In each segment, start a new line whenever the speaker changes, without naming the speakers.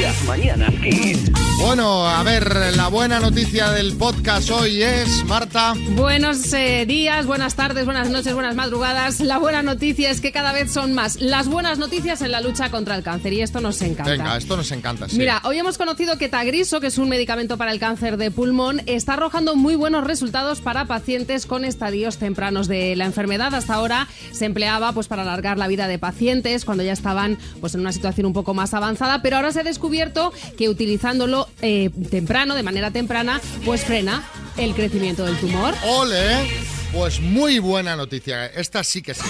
Las mañanas Kiss.
Bueno, a ver, la buena noticia del podcast hoy es, Marta.
Buenos eh, días, buenas tardes, buenas noches, buenas madrugadas. La buena noticia es que cada vez son más las buenas noticias en la lucha contra el cáncer y esto nos encanta.
Venga, esto nos encanta, sí.
Mira, hoy hemos conocido que Tagriso, que es un medicamento para el cáncer de pulmón, está arrojando muy buenos resultados para pacientes con estadios tempranos de la enfermedad. Hasta ahora se empleaba pues para alargar la vida de pacientes cuando ya estaban pues en una situación un poco más avanzada, pero ahora se descubierto que utilizándolo eh, temprano, de manera temprana, pues frena el crecimiento del tumor.
Ole, pues muy buena noticia. Esta sí que sí.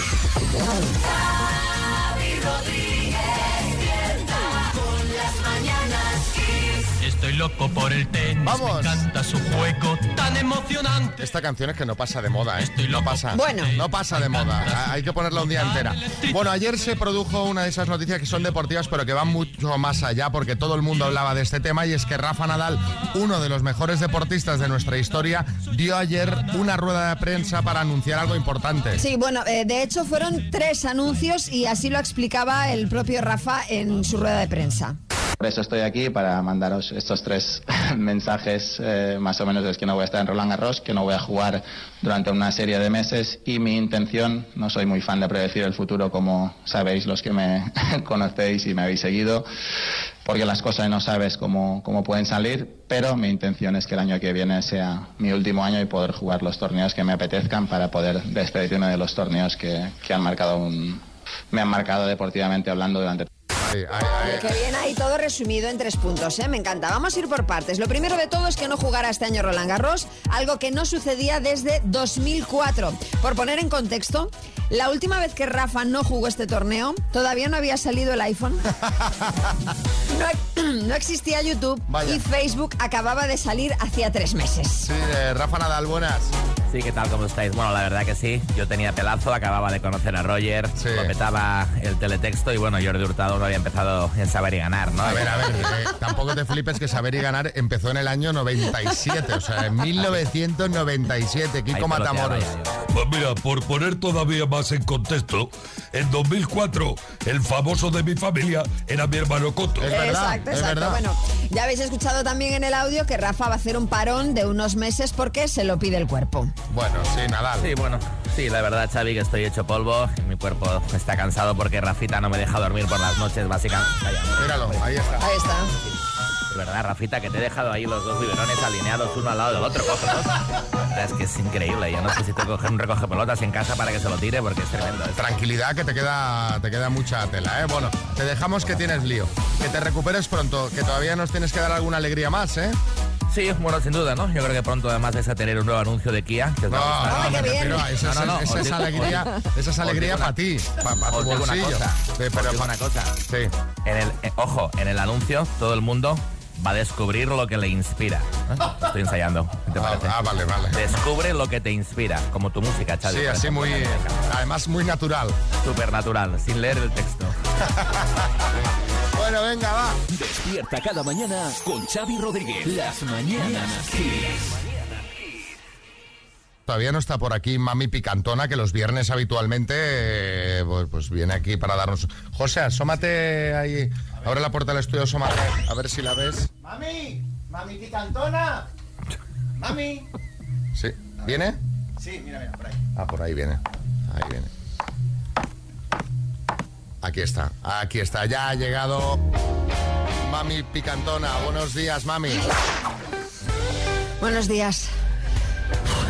Estoy loco por el tenis,
Vamos.
me encanta su juego tan emocionante.
Esta canción es que no pasa de moda, ¿eh?
Estoy
No
loco.
pasa.
Bueno.
No pasa de moda. Hay que ponerla un día entera. Bueno, ayer se produjo una de esas noticias que son deportivas, pero que van mucho más allá, porque todo el mundo hablaba de este tema, y es que Rafa Nadal, uno de los mejores deportistas de nuestra historia, dio ayer una rueda de prensa para anunciar algo importante.
Sí, bueno, eh, de hecho fueron tres anuncios y así lo explicaba el propio Rafa en su rueda de prensa.
Por eso estoy aquí, para mandaros estos tres mensajes, eh, más o menos es que no voy a estar en Roland Garros, que no voy a jugar durante una serie de meses y mi intención, no soy muy fan de predecir el futuro como sabéis los que me conocéis y me habéis seguido, porque las cosas no sabes cómo, cómo pueden salir, pero mi intención es que el año que viene sea mi último año y poder jugar los torneos que me apetezcan para poder despedirme de los torneos que, que han marcado un, me han marcado deportivamente hablando durante
Ay, ay.
Que viene ahí todo resumido en tres puntos, ¿eh? Me encanta. Vamos a ir por partes. Lo primero de todo es que no jugara este año Roland Garros, algo que no sucedía desde 2004. Por poner en contexto, la última vez que Rafa no jugó este torneo, todavía no había salido el iPhone. No, no existía YouTube
Vaya.
y Facebook acababa de salir hacía tres meses.
Sí, eh, Rafa Nadal, buenas.
Sí, ¿qué tal? ¿Cómo estáis? Bueno, la verdad que sí. Yo tenía pelazo, acababa de conocer a Roger,
Sí.
lo petaba el teletexto y bueno, Jordi Hurtado no había empezado en saber y ganar, ¿no?
A ver, a ver, eh, tampoco te flipes que saber y ganar empezó en el año 97, o sea, en 1997,
Ahí
Kiko Matamoros.
Pues mira, por poner todavía más en contexto, en 2004 el famoso de mi familia era mi hermano Coto.
Es verdad,
exacto,
es
exacto.
verdad.
Bueno, ya habéis escuchado también en el audio que Rafa va a hacer un parón de unos meses porque se lo pide el cuerpo.
Bueno, sí, Nadal.
Sí, bueno, sí, la verdad, Xavi, que estoy hecho polvo. y Mi cuerpo está cansado porque Rafita no me deja dormir por las noches, básicamente.
Míralo, ahí está.
Ahí está.
Verdad, Rafita, que te he dejado ahí los dos biberones alineados uno al lado del otro. Es que es increíble. Yo no sé si que coger un recoge pelotas en casa para que se lo tire porque es tremendo. Es-
Tranquilidad que te queda, te queda mucha tela, ¿eh? Bueno, te dejamos que tienes lío. Que te recuperes pronto, que todavía nos tienes que dar alguna alegría más, ¿eh?
Sí, bueno, sin duda, ¿no? Yo creo que pronto además vais a tener un nuevo anuncio de Kia. Que os va a
No, a esa,
No, no, no,
esa
os
es alegría, esa es alegría para ti, para tu
Os una
bolsillo.
cosa.
Sí,
Os
pero
digo
pa-
una cosa.
Sí.
En el, eh, ojo, en el anuncio todo el mundo va a descubrir lo que le inspira. ¿eh? Estoy ensayando. ¿Qué te
Ah,
parece?
ah, vale, vale.
Descubre lo que te inspira, como tu música, Xavi.
Sí, así muy, además muy natural.
Supernatural, sin leer el texto.
Bueno, venga, va.
Despierta cada mañana con Xavi Rodríguez. Las mañanas Kiss.
Todavía no está por aquí Mami Picantona, que los viernes habitualmente eh, pues, pues viene aquí para darnos... José, asómate ahí, abre la puerta del estudio, asómate, a ver si la ves.
¡Mami! ¡Mami picantona! ¡Mami!
Sí, ¿viene?
Sí, mira, mira, por ahí.
Ah, por ahí viene, ahí viene. Aquí está, aquí está, ya ha llegado Mami Picantona. Buenos días, Mami.
Buenos días.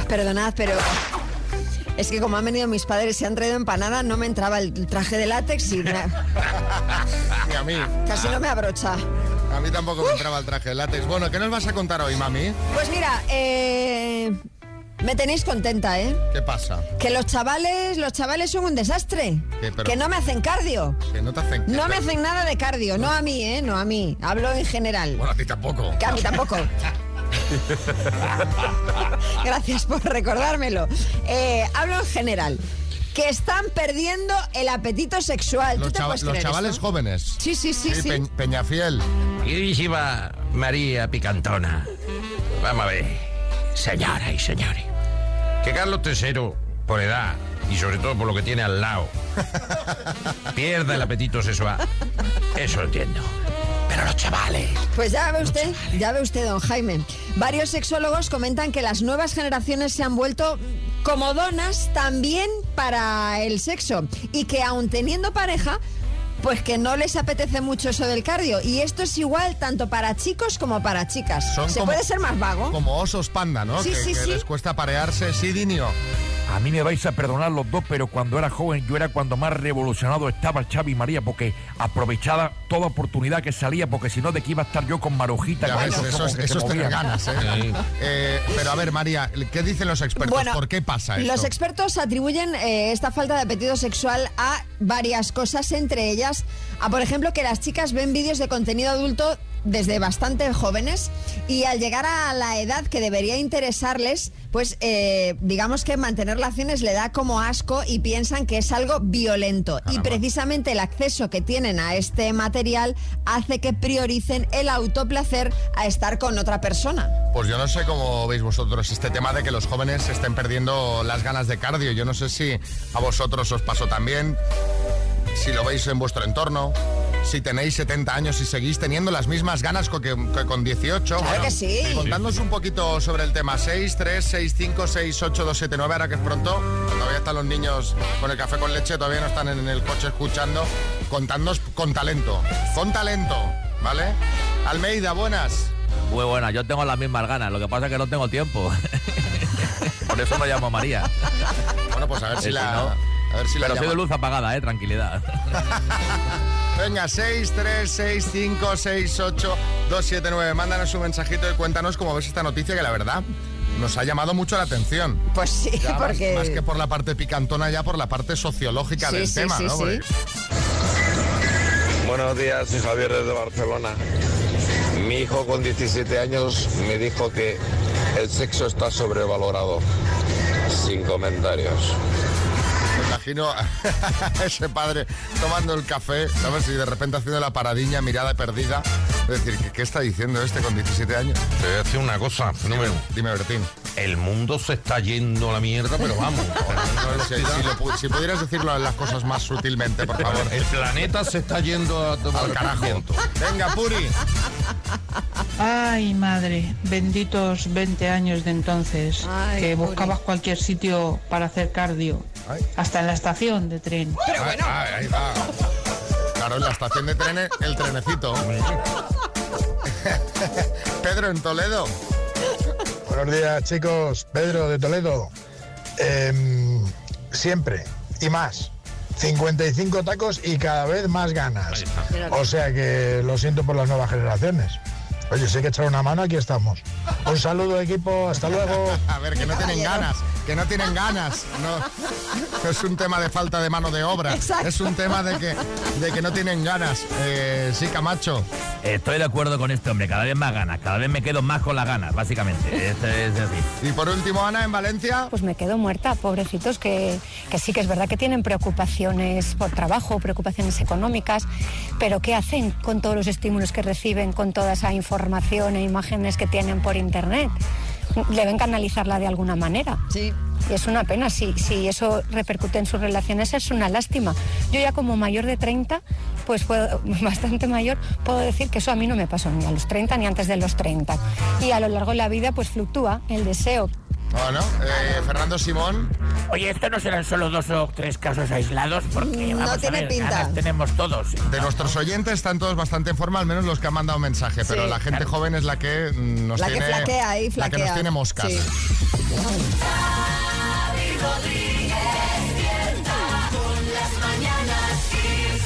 Perdonad, pero es que como han venido mis padres y se han traído empanada, no me entraba el traje de látex y me-
Ni a mí,
casi no me abrocha.
a mí tampoco me entraba el traje de látex. Bueno, ¿qué nos vas a contar hoy, Mami?
Pues mira, eh, me tenéis contenta, ¿eh?
¿Qué pasa?
Que los chavales, los chavales son un desastre.
¿Qué, pero-
Que no me hacen cardio.
Que no te hacen...
No me hacen nada de cardio, no a mí, ¿eh? No a mí. Hablo en general.
Bueno, a ti tampoco.
Que a mí tampoco. Gracias por recordármelo. Eh, hablo en general. Que están perdiendo el apetito sexual.
Los,
¿Tú te
chava-
puedes
los
creer
chavales
esto?
jóvenes.
Sí, sí, sí, sí.
Pe- Peñafiel.
Queridísima María Picantona, vamos a ver, señoras y señores, que Carlos III, por edad, y sobre todo por lo que tiene al lado. Pierda el apetito sexual. Eso entiendo. Pero los chavales.
Pues ya ve usted, ya ve usted, don Jaime. Varios sexólogos comentan que las nuevas generaciones se han vuelto comodonas también para el sexo y que aun teniendo pareja, pues que no les apetece mucho eso del cardio. Y esto es igual tanto para chicos como para chicas.
Son
¿Se
como-
puede ser más vago?
Como osos panda, ¿no?
Sí,
que,
sí,
que
sí.
les cuesta parearse. Sí, Dinio.
A mí me vais a perdonar los dos, pero cuando era joven yo era cuando más revolucionado estaba Xavi María, porque aprovechaba toda oportunidad que salía, porque si no, ¿de qué iba a estar yo con Marojita?
Ya eso es, eso es tener
movían?
ganas, ¿eh? Eh, Pero a ver, María, ¿qué dicen los expertos?
Bueno,
¿Por qué pasa esto?
Los expertos atribuyen eh, esta falta de apetito sexual a varias cosas, entre ellas a, por ejemplo, que las chicas ven vídeos de contenido adulto desde bastante jóvenes y al llegar a la edad que debería interesarles, pues eh, digamos que mantener relaciones le da como asco y piensan que es algo violento. Y precisamente el acceso que tienen a este material hace que prioricen el autoplacer a estar con otra persona.
Pues yo no sé cómo veis vosotros este tema de que los jóvenes estén perdiendo las ganas de cardio. Yo no sé si a vosotros os pasó también, si lo veis en vuestro entorno, si tenéis 70 años y seguís teniendo las mismas ganas que, que con 18.
Claro que sí.
Contadnos un poquito sobre el tema. 6, 3, 6, 5, 6, 8, 2, 7, 9. Ahora que es pronto, todavía están los niños con el café con leche, todavía no están en el coche escuchando. Contadnos con talento, con talento, ¿vale? Almeida, buenas.
Muy buena, yo tengo las mismas ganas, lo que pasa es que no tengo tiempo. Por eso me llamo María.
Bueno, pues a ver si
Eh,
la...
no.
A ver si la
Pero soy de luz apagada, eh, tranquilidad.
Venga, 6, 3, 6, 5, 6, 8, 2, 7, 9. Mándanos un mensajito y cuéntanos cómo ves esta noticia que la verdad nos ha llamado mucho la atención.
Pues sí,
Ya más-
porque...
Más, que por la parte picantona, ya por la parte sociológica
Sí,
del
sí,
tema,
sí,
¿no?
sí.
Porque-
Buenos días, soy Javier desde Barcelona. Mi hijo con 17 años me dijo que el sexo está sobrevalorado. Sin comentarios.
Imagino a ese padre tomando el café, ¿sabes? Y de repente haciendo la paradiña, mirada perdida. Es decir, ¿qué, qué está diciendo este con 17 años?
Te voy a decir una cosa, fenómeno.
Dime, Bertín.
El mundo se está yendo a la mierda, pero vamos.
Si, si lo pu- si pudieras decirlo las cosas más sutilmente, por favor.
El planeta se está yendo a tomar
Al carajo. Venga, Puri.
Ay, madre, benditos 20 años de entonces,
Ay,
que
pobre.
buscabas cualquier sitio para hacer cardio,
Ay.
hasta en la estación de tren.
Ay, ay, ahí va. Claro, en la estación de trenes, el trenecito. Pedro, en Toledo.
Buenos días, chicos. Pedro de Toledo. Em, siempre y más. 55 tacos y cada vez más ganas. O sea que lo siento por las nuevas generaciones. Oye, si hay que echar una mano, aquí estamos. Un saludo, equipo. Hasta luego.
A ver, que no tienen ganas, que no tienen ganas. No, no es un tema de falta de mano de obra.
Exacto.
Es un tema de que, de que no tienen ganas. Eh, sí, Camacho.
Estoy de acuerdo con este hombre, cada vez más ganas, cada vez me quedo más con las ganas, básicamente. Esto es así.
Y por último, Ana, en Valencia.
Pues me quedo muerta, pobrecitos, que, que sí que es verdad que tienen preocupaciones por trabajo, preocupaciones económicas, pero ¿qué hacen con todos los estímulos que reciben, con toda esa información e imágenes que tienen por Internet? Deben canalizarla de alguna manera.
Sí.
Y es una pena, si, si eso repercute en sus relaciones es una lástima. Yo ya como mayor de 30, pues puedo, bastante mayor, puedo decir que eso a mí no me pasó ni a los 30 ni antes de los 30. Y a lo largo de la vida pues fluctúa el deseo,
Bueno, eh, Fernando Simón.
Oye, ¿esto no serán solo dos o tres casos aislados? Porque
No
vamos
tiene
a ver,
pinta.
ganas tenemos todos.
De nuestros oyentes están todos bastante en forma, al menos los que han mandado mensaje, pero
Sí.
la gente joven es la que nos
La que
tiene.
flaquea ahí,
La que nos tiene moscas.
Sí.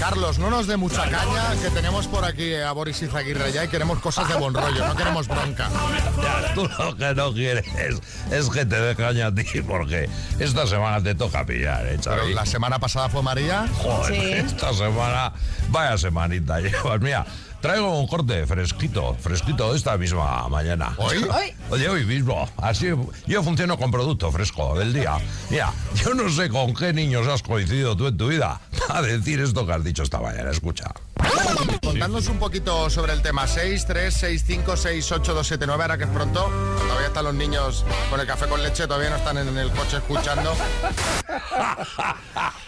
Carlos, no nos dé mucha caña, que tenemos por aquí a Boris Izaguirre ya y queremos cosas de buen rollo, no queremos bronca.
Tú lo que no quieres es que te dé caña a ti, porque esta semana te toca pillar, ¿eh,
Pero la semana pasada fue María.
Joder,
Sí.
esta semana, vaya semanita llevas. Mira, traigo un corte fresquito, fresquito de esta misma mañana.
¿Hoy?
Hoy.
Oye, hoy mismo. Así, yo funciono con producto fresco del día. Mira, yo no sé con qué niños has coincidido tú en tu vida a decir esto que has dicho esta mañana. Escucha.
Contadnos un poquito sobre el tema 6, 3, 6, 5, 6, 8, 2, 7, 9, ahora que es pronto. Todavía están los niños con el café con leche, todavía no están en el coche escuchando.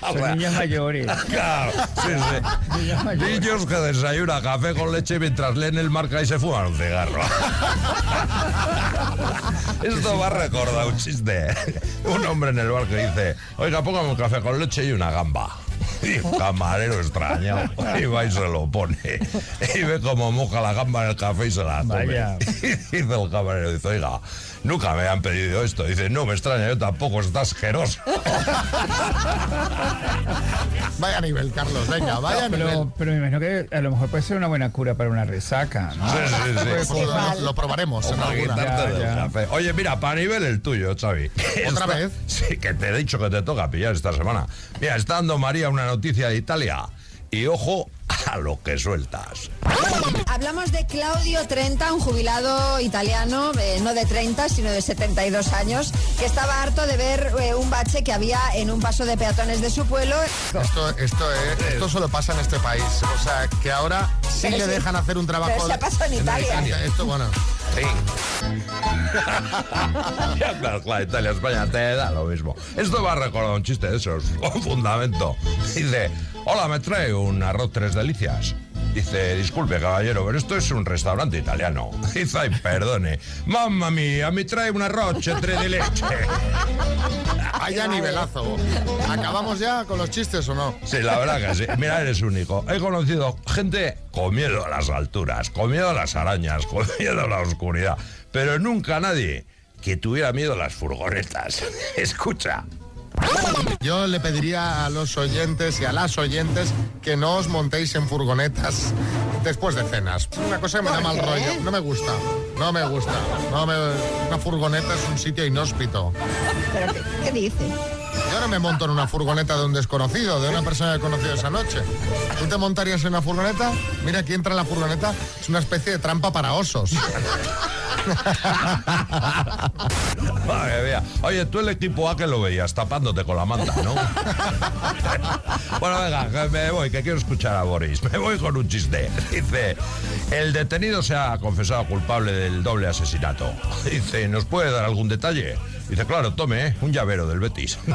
Son niños mayores.
Claro, sí, sí. Niños que desayunan café con leche mientras leen el marca y se fuman un cigarro. Esto va a recordar un chiste. Un hombre en el bar que dice, oiga, póngame un café con leche y una gamba. Y un camarero extraño. Y va y se lo pone. Y ve cómo moja la gamba en el café y se la come.
Vaya.
Y dice el camarero, dice, oiga, nunca me han pedido esto. Dice, no me extraña, yo tampoco, está asqueroso.
Vaya nivel, Carlos, venga, vaya
pero,
nivel.
pero me imagino que a lo mejor puede ser una buena cura para una resaca, ¿no?
Sí, sí, sí.
Pues lo, lo- lo probaremos en alguna.
Ya, ya.
Oye, mira, para nivel el tuyo, Xavi.
¿Otra vez?
Sí, que te he dicho que te toca pillar esta semana. Mira, está dando María una noticia de Italia. Y ojo a lo que sueltas.
Hablamos de Claudio Trenta, un jubilado italiano, eh, no de 30, sino de 72 años, que estaba harto de ver eh, un bache que había en un paso de peatones de su pueblo.
Esto, esto, es- esto solo pasa en este país. O sea, que ahora sí
Pero
le
sí.
dejan hacer un trabajo.
Pero se ha pasado en Italia.
Esto, bueno.
Ya, claro, Italia, España, te da lo mismo. Esto va a recordar un chiste de esos, con fundamento. Dice, hola, me trae un arroz tres delicias. Dice, disculpe, caballero, pero esto es un restaurante italiano. Dice, ay, perdone. Mamma mía, me trae un arroz tres de leche.
Vaya nivelazo. ¿Acabamos ya con los chistes o no?
Sí, la verdad que sí. Mira, eres único. He conocido gente con miedo a las alturas, con miedo a las arañas, con miedo a la oscuridad, pero nunca nadie que tuviera miedo a las furgonetas. Escucha.
Yo le pediría a los oyentes y a las oyentes que no os montéis en furgonetas después de cenas. Una cosa que me da
¿Por
mal rollo. No me gusta. No me gusta. No me- Una furgoneta es un sitio inhóspito.
¿Pero qué, qué dice?
Yo no me monto en una furgoneta de un desconocido, de una persona que he conocido esa noche. ¿Tú te montarías en una furgoneta? Mira, aquí entra en la furgoneta. Es una especie de trampa para osos.
Madre mía. Oye, tú el equipo A que lo veías tapándote con la manta, ¿no? bueno, venga, que me voy, que quiero escuchar a Boris. Me voy con un chiste. Dice, el detenido se ha confesado culpable del doble asesinato. Dice, ¿nos puede dar algún detalle? Dice, claro, tome, ¿eh? un llavero del Betis.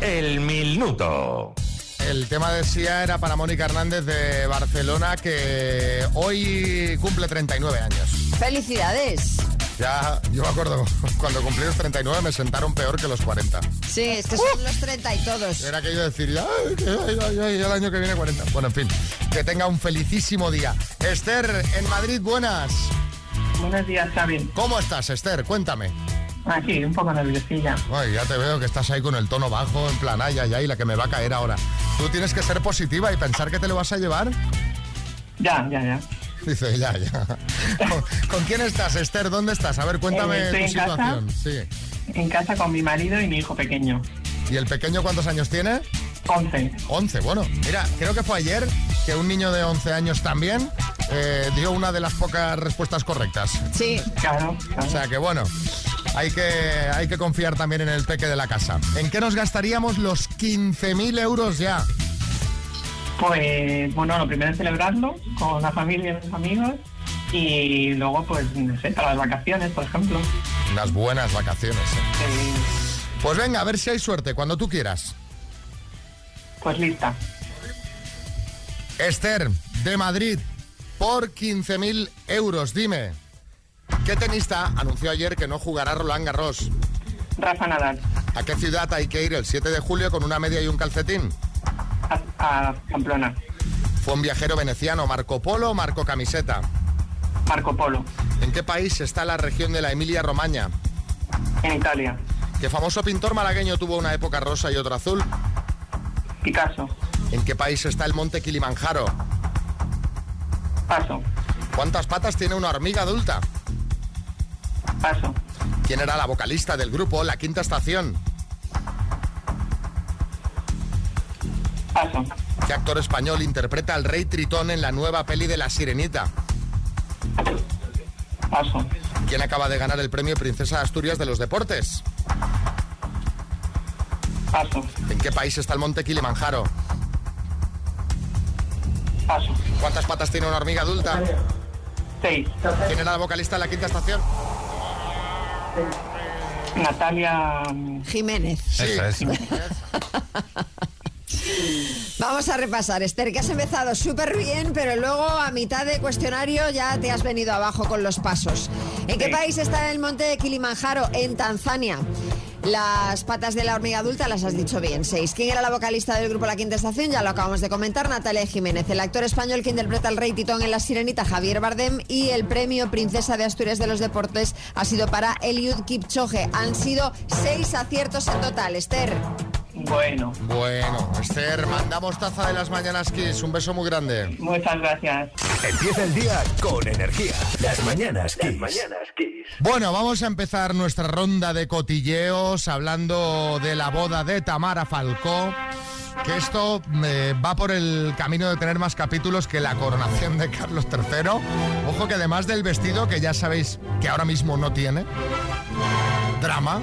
El minuto.
El tema de Sia era para Mónica Hernández de Barcelona, que hoy cumple 39 años.
¡Felicidades!
Ya, yo me acuerdo, cuando cumplí los 39 me sentaron peor que los 40.
Sí, es que son los 30 y todos.
Era aquello de decir, ya, ay, ay, ay, el año que viene 40. Bueno, en fin, que tenga un felicísimo día. Esther, en Madrid, buenas.
Buenos días, Xavi.
¿Cómo estás, Esther? Cuéntame.
Aquí, un poco nerviosilla.
Ay, ya te veo que estás ahí con el tono bajo, en plan, ay, ay, ay, la que me va a caer ahora. Tú tienes que ser positiva y pensar que te lo vas a llevar.
Ya, ya, ya.
Dice, ya, ya. ¿Con, con quién estás, Esther? ¿Dónde estás? A ver, cuéntame
Eh, estoy
tu
en casa.
situación. Sí.
En casa con mi marido y mi hijo pequeño.
¿Y el pequeño cuántos años tiene?
11.
11, bueno. Mira, creo que fue ayer que un niño de 11 años también eh, dio una de las pocas respuestas correctas.
Sí.
Claro,
O sea que bueno, hay que, hay que confiar también en el peque de la casa. ¿En qué nos gastaríamos los 15.000 euros ya?
Pues, bueno, lo primero es celebrarlo con la familia y los amigos. Y luego, pues, no sé, para las vacaciones, por ejemplo.
Unas buenas vacaciones. ¿eh? Pues venga, a ver si hay suerte, cuando tú quieras.
pues lista.
Esther, de Madrid, por 15.000 euros, dime. ¿Qué tenista anunció ayer que no jugará Roland Garros?
Rafa Nadal,
¿A qué ciudad hay que ir el 7 de julio con una media y un calcetín?
A Pamplona,
¿Fue un viajero veneciano Marco Polo o Marco Camiseta?
Marco Polo,
¿En qué país está la región de la Emilia-Romagna?
en Italia,
¿Qué famoso pintor malagueño tuvo una época rosa y otra azul?
Picasso,
¿En qué país está el monte Kilimanjaro?
Paso,
¿Cuántas patas tiene una hormiga adulta?
Paso,
¿Quién era la vocalista del grupo La Quinta Estación?
Paso,
¿Qué actor español interpreta al rey Tritón en la nueva peli de La Sirenita?
Paso,
¿Quién acaba de ganar el premio Princesa de Asturias de los Deportes?
Paso.
¿En qué país está el monte Kilimanjaro?
Paso.
¿Cuántas patas tiene una hormiga adulta?
Seis.
¿Quién era la vocalista de la quinta estación?
Natalia...
Jiménez.
Eso es.
Vamos a repasar, Esther, que has empezado súper bien, pero luego a mitad de cuestionario ya te has venido abajo con los pasos. ¿En qué
Sí.
país está el monte de Kilimanjaro? En Tanzania. Las patas de la hormiga adulta las has dicho bien, seis. ¿Quién era la vocalista del grupo La Quinta Estación? Ya lo acabamos de comentar, Natalia Jiménez. El actor español que interpreta al rey Titón en La Sirenita, Javier Bardem. Y el premio Princesa de Asturias de los Deportes ha sido para Eliud Kipchoge. Han sido seis aciertos en total, Esther.
Bueno.
Bueno, Esther, mandamos taza de las mañanas Kiss. Un beso muy grande.
Muchas gracias.
Empieza el día con energía. Las mañanas Kiss.
Bueno, vamos a empezar nuestra ronda de cotilleos hablando de la boda de Tamara Falcó. Que esto eh, va por el camino de tener más capítulos que la coronación de Carlos III. Ojo que además del vestido, que ya sabéis que ahora mismo no tiene, drama,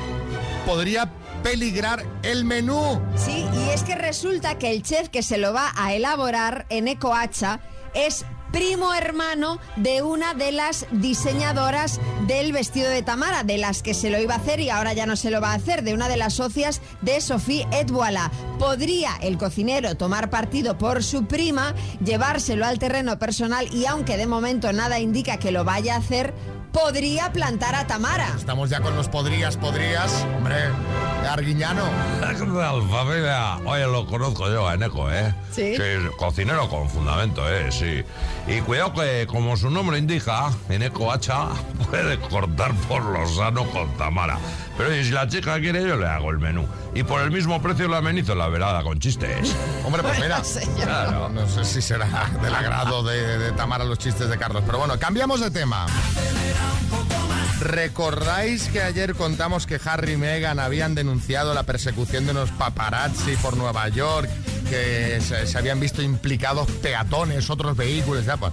podría peligrar el menú.
Sí, y es que resulta que el chef que se lo va a elaborar en Ecoacha es primo hermano de una de las diseñadoras del vestido de Tamara, de las que se lo iba a hacer y ahora ya no se lo va a hacer, de una de las socias de Sophie Edwala. ¿Podría el cocinero tomar partido por su prima, llevárselo al terreno personal y aunque de momento nada indica que lo vaya a hacer, podría plantar a Tamara?
Estamos ya con los podrías, podrías. Hombre, Arguiñano.
¿Qué tal, familia? Oye, lo conozco yo, a Eneco, ¿eh?
¿Sí?
cocinero con fundamento, ¿eh? Sí. Y cuidado que, como su nombre indica, Eneco Hacha puede cortar por lo sano con Tamara. Pero oye, si la chica quiere, yo le hago el menú. Y por el mismo precio la amenizo la velada con chistes.
Hombre, pues mira,
Claro.
no sé si será del agrado de, de Tamara los chistes de Carlos. Pero bueno, cambiamos de tema. ¿Recordáis que ayer contamos que Harry y Meghan habían denunciado la persecución de unos paparazzi por Nueva York, que se, se habían visto implicados peatones, otros vehículos? Ya, pues,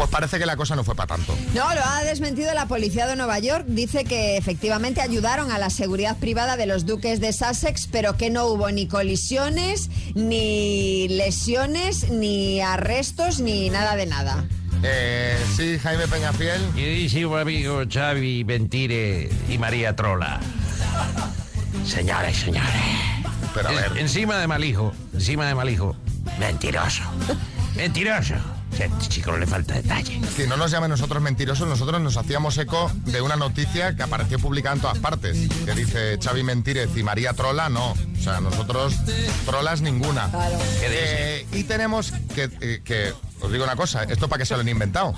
pues parece que la cosa no fue para tanto.
No, lo ha desmentido la policía de Nueva York. Dice que efectivamente ayudaron a la seguridad privada de los duques de Sussex, pero que no hubo ni colisiones, ni lesiones, ni arrestos, ni nada de nada.
Eh, sí, Jaime Peñafiel.
Queridísimo amigo Xavi Mentire y María Trola. Señores, señores.
Pero a ver.
encima de Malijo, encima de Malijo. Mentiroso. Mentiroso. Este chico no le falta detalle.
Que no nos llamen nosotros mentirosos, nosotros nos hacíamos eco de una noticia que apareció publicada en todas partes, que dice Xavi Mentírez y María Trola, no. O sea, nosotros trolas ninguna. Eh, y tenemos que, eh, que, os digo una cosa, esto para que se lo han inventado.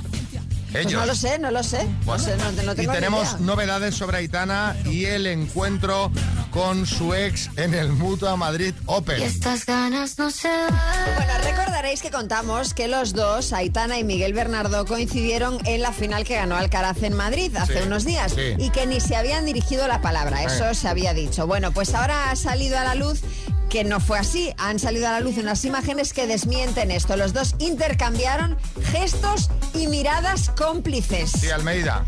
Pues no lo sé, no lo sé. No sé, no, no
y
tengo
tenemos
idea.
novedades sobre Aitana y el encuentro con su ex en el Mutua Madrid Open.
estas ganas no se Bueno, recordaréis que contamos que los dos, Aitana y Miguel Bernardo, coincidieron en la final que ganó Alcaraz en Madrid hace
Sí,
unos días
sí.
y que ni se habían dirigido la palabra, eso
Eh.
se había dicho. Bueno, pues ahora ha salido a la luz que no fue así. Han salido a la luz unas imágenes que desmienten esto. Los dos intercambiaron gestos y miradas cómplices.
Sí, Almeida.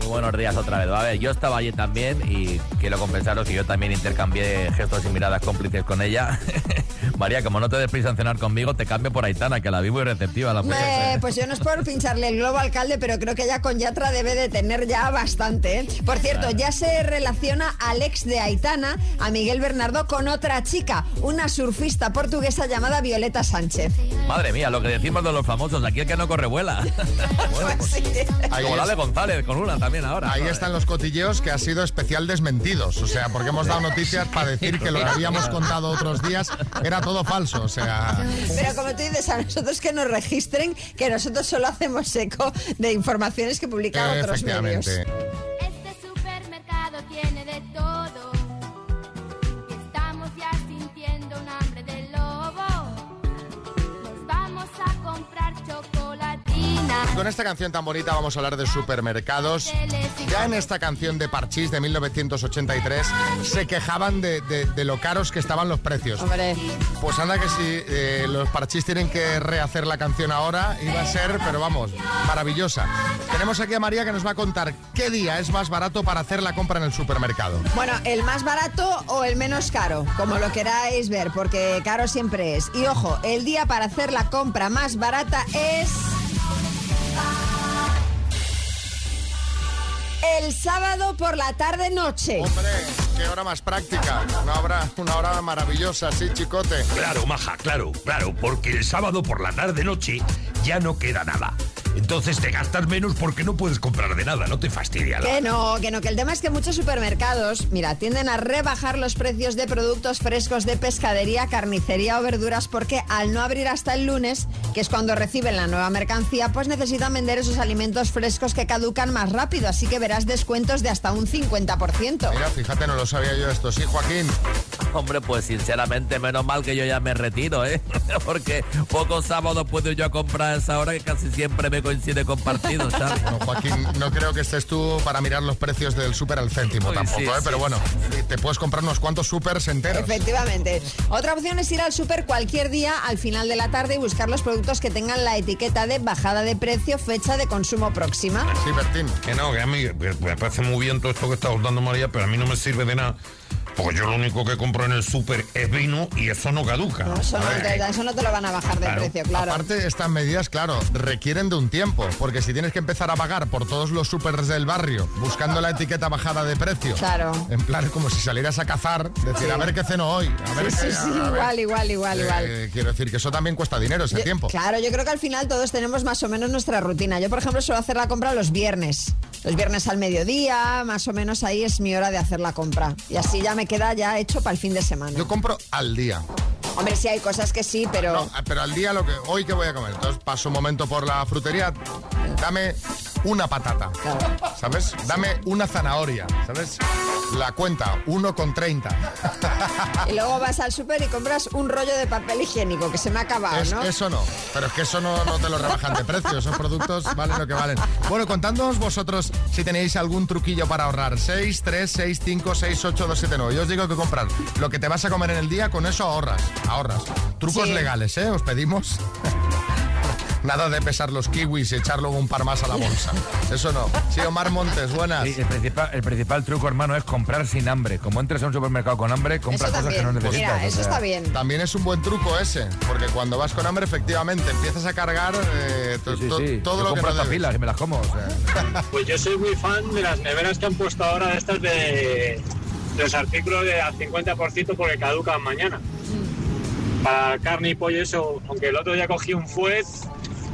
Muy buenos días otra vez. A ver, yo estaba allí también y quiero confesaros que yo también intercambié gestos y miradas cómplices con ella. María, como no te des prisa en cenar conmigo, te cambio por Aitana, que la vi muy receptiva la mujer.
Eh, pues yo no es por pincharle el globo al alcalde, pero creo que ya con Yatra debe de tener ya bastante. ¿eh? Por cierto, ya se relaciona al ex de Aitana, a Miguel Bernardo, con otra chica, una surfista portuguesa llamada Violeta Sánchez.
Madre mía, lo que decimos de los famosos, aquí el que no corre vuela.
Ahí
Como la
es.
de González, con una también ahora.
Ahí están los cotilleos que ha sido especial desmentidos. O sea, porque hemos dado noticias para decir que lo que habíamos contado otros días era todo falso. O sea,
Pero como tú dices, a nosotros que nos registren, que nosotros solo hacemos eco de informaciones que publican otros medios.
Con esta canción tan bonita vamos a hablar de supermercados. Ya en esta canción de Parchís de 1983 se quejaban de, de- de lo caros que estaban los precios.
Hombre.
Pues anda que si eh, los Parchís tienen que rehacer la canción ahora, iba a ser, pero vamos, maravillosa. Tenemos aquí a María que nos va a contar qué día es más barato para hacer la compra en el supermercado.
Bueno, el más barato o el menos caro, como lo queráis ver, porque caro siempre es. Y ojo, el día para hacer la compra más barata es... El sábado por la tarde-noche.
Hombre, qué hora más práctica. Una hora, una hora maravillosa, sí, chicote.
Claro, maja, claro, claro, porque el sábado por la tarde-noche ya no queda nada. Entonces te gastas menos porque no puedes comprar de nada, no te fastidia.
Que no, que no, que el tema es que muchos supermercados, mira, tienden a rebajar los precios de productos frescos de pescadería, carnicería o verduras porque al no abrir hasta el lunes, que es cuando reciben la nueva mercancía, pues necesitan vender esos alimentos frescos que caducan más rápido, así que verás descuentos de hasta un 50%.
Mira, fíjate, no lo sabía yo esto. Sí, Joaquín.
Hombre, pues sinceramente, menos mal que yo ya me retiro, ¿eh? Porque pocos sábados puedo yo comprar a esa hora que casi siempre me coincide con partidos, ¿sabes?
No, Joaquín, no creo que estés tú para mirar los precios del súper al céntimo
Uy,
tampoco,
sí,
¿eh?
sí,
Pero bueno, te puedes comprar unos cuantos supers enteros.
Efectivamente. Otra opción es ir al súper cualquier día al final de la tarde y buscar los productos que tengan la etiqueta de bajada de precio, fecha de consumo próxima.
Sí, Bertín.
Que no, que a mí me parece muy bien todo esto que está dando María, pero a mí no me sirve de nada. Porque yo lo único que compro en el súper es vino y eso no caduca.
Eso no, te, eso no te lo van a bajar de
Claro.
precio, claro.
Aparte, estas medidas, claro, requieren de un tiempo, porque si tienes que empezar a pagar por todos los supers del barrio, buscando la etiqueta bajada de precio,
Claro.
en plan como si salieras a cazar, decir,
Sí.
a ver qué ceno hoy, a ver
Sí,
qué-
sí, sí,
a ver.
igual, igual, igual,
Eh,
igual.
Quiero decir que eso también cuesta dinero, ese
Yo-
tiempo.
Claro, yo creo que al final todos tenemos más o menos nuestra rutina. Yo, por ejemplo, suelo hacer la compra los viernes. Los viernes al mediodía, más o menos ahí es mi hora de hacer la compra. Y así ya me queda ya hecho para el fin de semana.
Yo compro al día.
Hombre, sí hay cosas que sí, pero...
No, pero al día lo que hoy que voy a comer. Entonces paso un momento por la frutería, dame una patata, ¿sabes? Dame una zanahoria, ¿sabes? La cuenta, 1,30.
Y luego vas al súper y compras un rollo de papel higiénico, que se me ha acabado,
Es-
¿no?
Eso no, pero es que eso no, no te lo rebajan de precio, esos productos valen lo que valen. Bueno, contándonos vosotros si tenéis algún truquillo para ahorrar. 6, 3, 6, 5, 6, 8, 2, 7, 9. Yo os digo que comprar lo que te vas a comer en el día, con eso ahorras, ahorras. Trucos
Sí.
legales, ¿eh? Os pedimos. Nada de pesar los kiwis y echar luego un par más a la bolsa. Eso no. Sí, Omar Montes, buenas.
Sí, el, principal, el principal truco, hermano, es comprar sin hambre. Como entres a un supermercado con hambre, compras
Eso
cosas que
también.
no necesitas.
Mira,
o
eso
sea.
está bien.
También es un buen truco ese, porque cuando vas con hambre, efectivamente, empiezas a cargar eh, to-
Sí,
to-
sí.
todo
Yo
lo que
compro
no
hasta
debes.
pilas y me las como. o sea.
Pues yo soy muy fan de las neveras que han puesto ahora de estas de, de los artículos de al 50% porque caducan mañana. Para carne y pollo eso, aunque el otro día cogí un fuet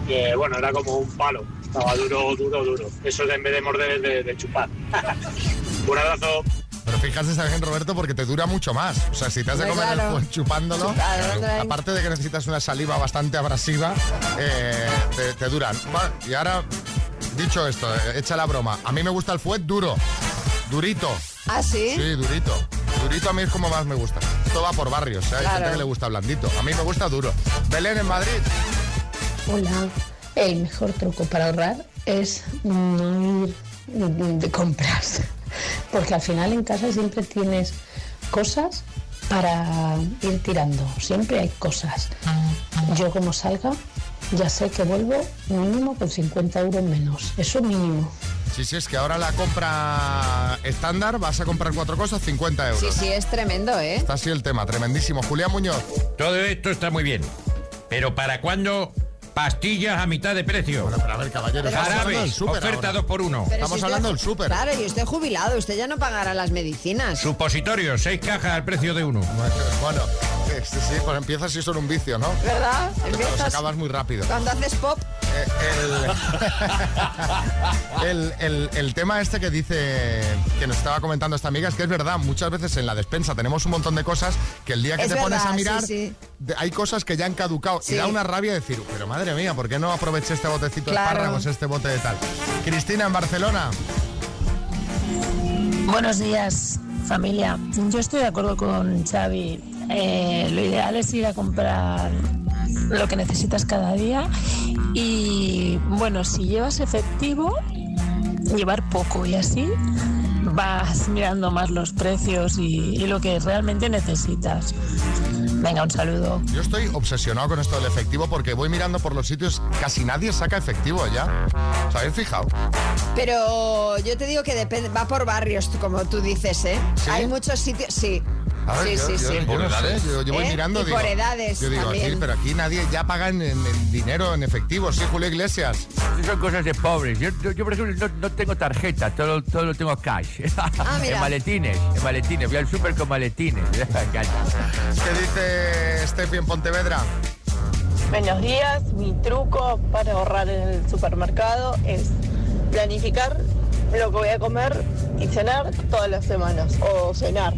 que bueno, era como un palo. Estaba duro, duro, duro. Eso de en vez de morder es de, de chupar. un abrazo.
Pero fíjate también, Roberto, porque te dura mucho más. O sea, si te has de
Hombre,
comer
claro.
el chupándolo,
Claro,
aparte de que necesitas una saliva bastante abrasiva, eh, te, te duran. Y ahora, dicho esto, eh, echa la broma. A mí me gusta el fuet duro, durito.
¿Ah, sí?
Sí, durito. Durito a mí es como más me gusta. Esto va por barrios, ¿eh? hay
Claro.
gente que le gusta blandito. A mí me gusta duro. Belén en Madrid.
Hola, el mejor truco para ahorrar es no ir de compras, porque al final en casa siempre tienes cosas para ir tirando, siempre hay cosas. Yo como salga, ya sé que vuelvo mínimo con 50 euros menos, eso mínimo.
Sí, sí, es que ahora la compra estándar, vas a comprar cuatro cosas, 50 euros.
Sí, sí, es tremendo, ¿eh?
Está así el tema, tremendísimo. Julián Muñoz.
Todo esto está muy bien. Pero ¿para cuándo pastillas a mitad de precio?
a ver, caballero,
estamos hablando
Jarabe,
del súper
oferta
ahora.
2 por 1
Pero si usted- Claro, y usted jubilado, usted ya no pagará las medicinas.
Supositorios, 6 cajas al precio de uno.
Bueno, sí, sí, sí, pues empiezas y son un vicio, ¿no?
¿Verdad?
Los
Empiezas-
acabas muy rápido.
Cuando haces pop,
El, el- el- el tema este que dice, que nos estaba comentando esta amiga, es que es verdad, muchas veces en la despensa tenemos un montón de cosas que el día que
Es
te pones a mirar,
sí, sí.
de- hay cosas que ya han caducado
Sí.
y da una rabia decir, pero madre mía, ¿por qué no aproveché este botecito
Claro.
de espárragos, este bote de tal? Cristina, en Barcelona.
Buenos días, familia. Yo estoy de acuerdo con Xavi. Eh, lo ideal es ir a comprar
lo que necesitas cada día. Y bueno, si llevas efectivo, llevar poco y así vas mirando más los precios y, y lo que realmente necesitas. Venga, un saludo.
Yo estoy obsesionado con esto del efectivo porque voy mirando por los sitios, casi nadie saca efectivo ya. ¿Os habéis fijado?
Pero yo te digo que depende, va por barrios, como tú dices, ¿eh? Hay muchos sitios, sí.
A ver,
sí,
yo,
sí,
yo-
sí.
yo no sé, yo, yo voy
¿Eh?
mirando
Y
digo,
por edades
yo digo,
también.
aquí, pero aquí nadie ya paga en, en- en dinero, en efectivo, sí, Julio Iglesias.
Son cosas de pobres. Yo, yo- yo, por ejemplo, no, no tengo tarjeta, todo, todo lo tengo cash.
Ah, mira.
en maletines, en maletines. Voy al súper con maletines.
¿Qué dice Steffi en Pontevedra?
Buenos días, mi truco para ahorrar en el supermercado es planificar lo que voy a comer y cenar todas las semanas o cenar.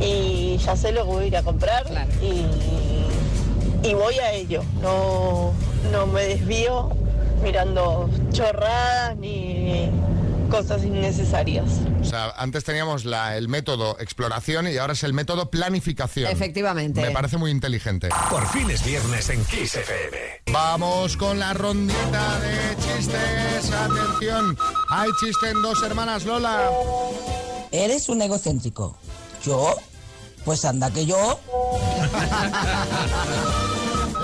Y ya sé lo que voy a ir a comprar y, y voy a ello. No, no me desvío mirando chorradas ni cosas innecesarias.
O sea, antes teníamos la- el método exploración y ahora es el método planificación.
Efectivamente.
Me parece muy inteligente.
Por fin es viernes en Kiss FM.
Vamos con la rondita de chistes. Atención, hay chiste en dos hermanas Lola.
Eres un egocéntrico. ¿Yo? Pues anda que yo.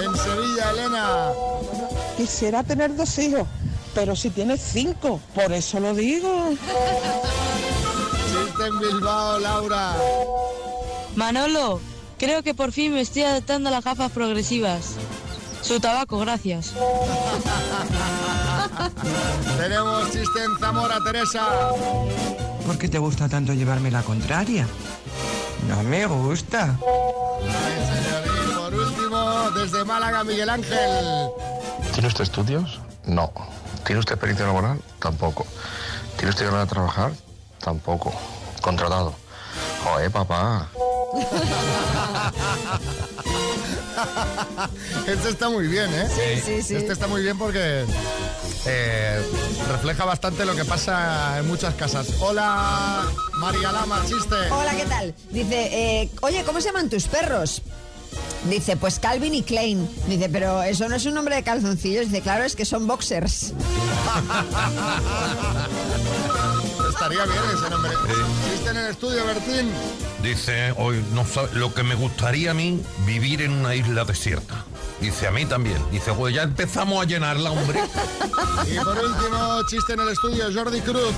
En Sevilla, Elena.
Quisiera tener dos hijos, pero si tienes cinco, por eso lo digo.
Chiste en Bilbao, Laura.
Manolo, creo que por fin me estoy adaptando a las gafas progresivas. Su tabaco, gracias.
Tenemos chiste en Zamora, Teresa.
¿Por qué te gusta tanto llevarme la contraria? No me gusta.
Ay, por último, desde Málaga, Miguel Ángel.
¿Tiene usted estudios? No. ¿Tiene usted experiencia laboral? Tampoco. ¿Tiene usted ganas de trabajar? Tampoco. Contratado. Joder, papá.
Este está muy bien, ¿eh?
Sí, sí, sí.
Este está muy bien porque eh, refleja bastante lo que pasa en muchas casas. Hola, María Lama, chiste.
Hola, ¿qué tal? Dice, eh, oye, ¿cómo se llaman tus perros? Dice, pues Calvin y Klein. Dice, pero eso no es un nombre de calzoncillos. Dice, claro, es que son boxers.
Estaría bien ese nombre. Chiste en el estudio, Bertín.
Dice, hoy no sabe, lo que me gustaría a mí, vivir en una isla desierta. Dice, a mí también. Dice, pues ya empezamos a llenarla, hombre.
Y por último, chiste en el estudio, Jordi Cruz.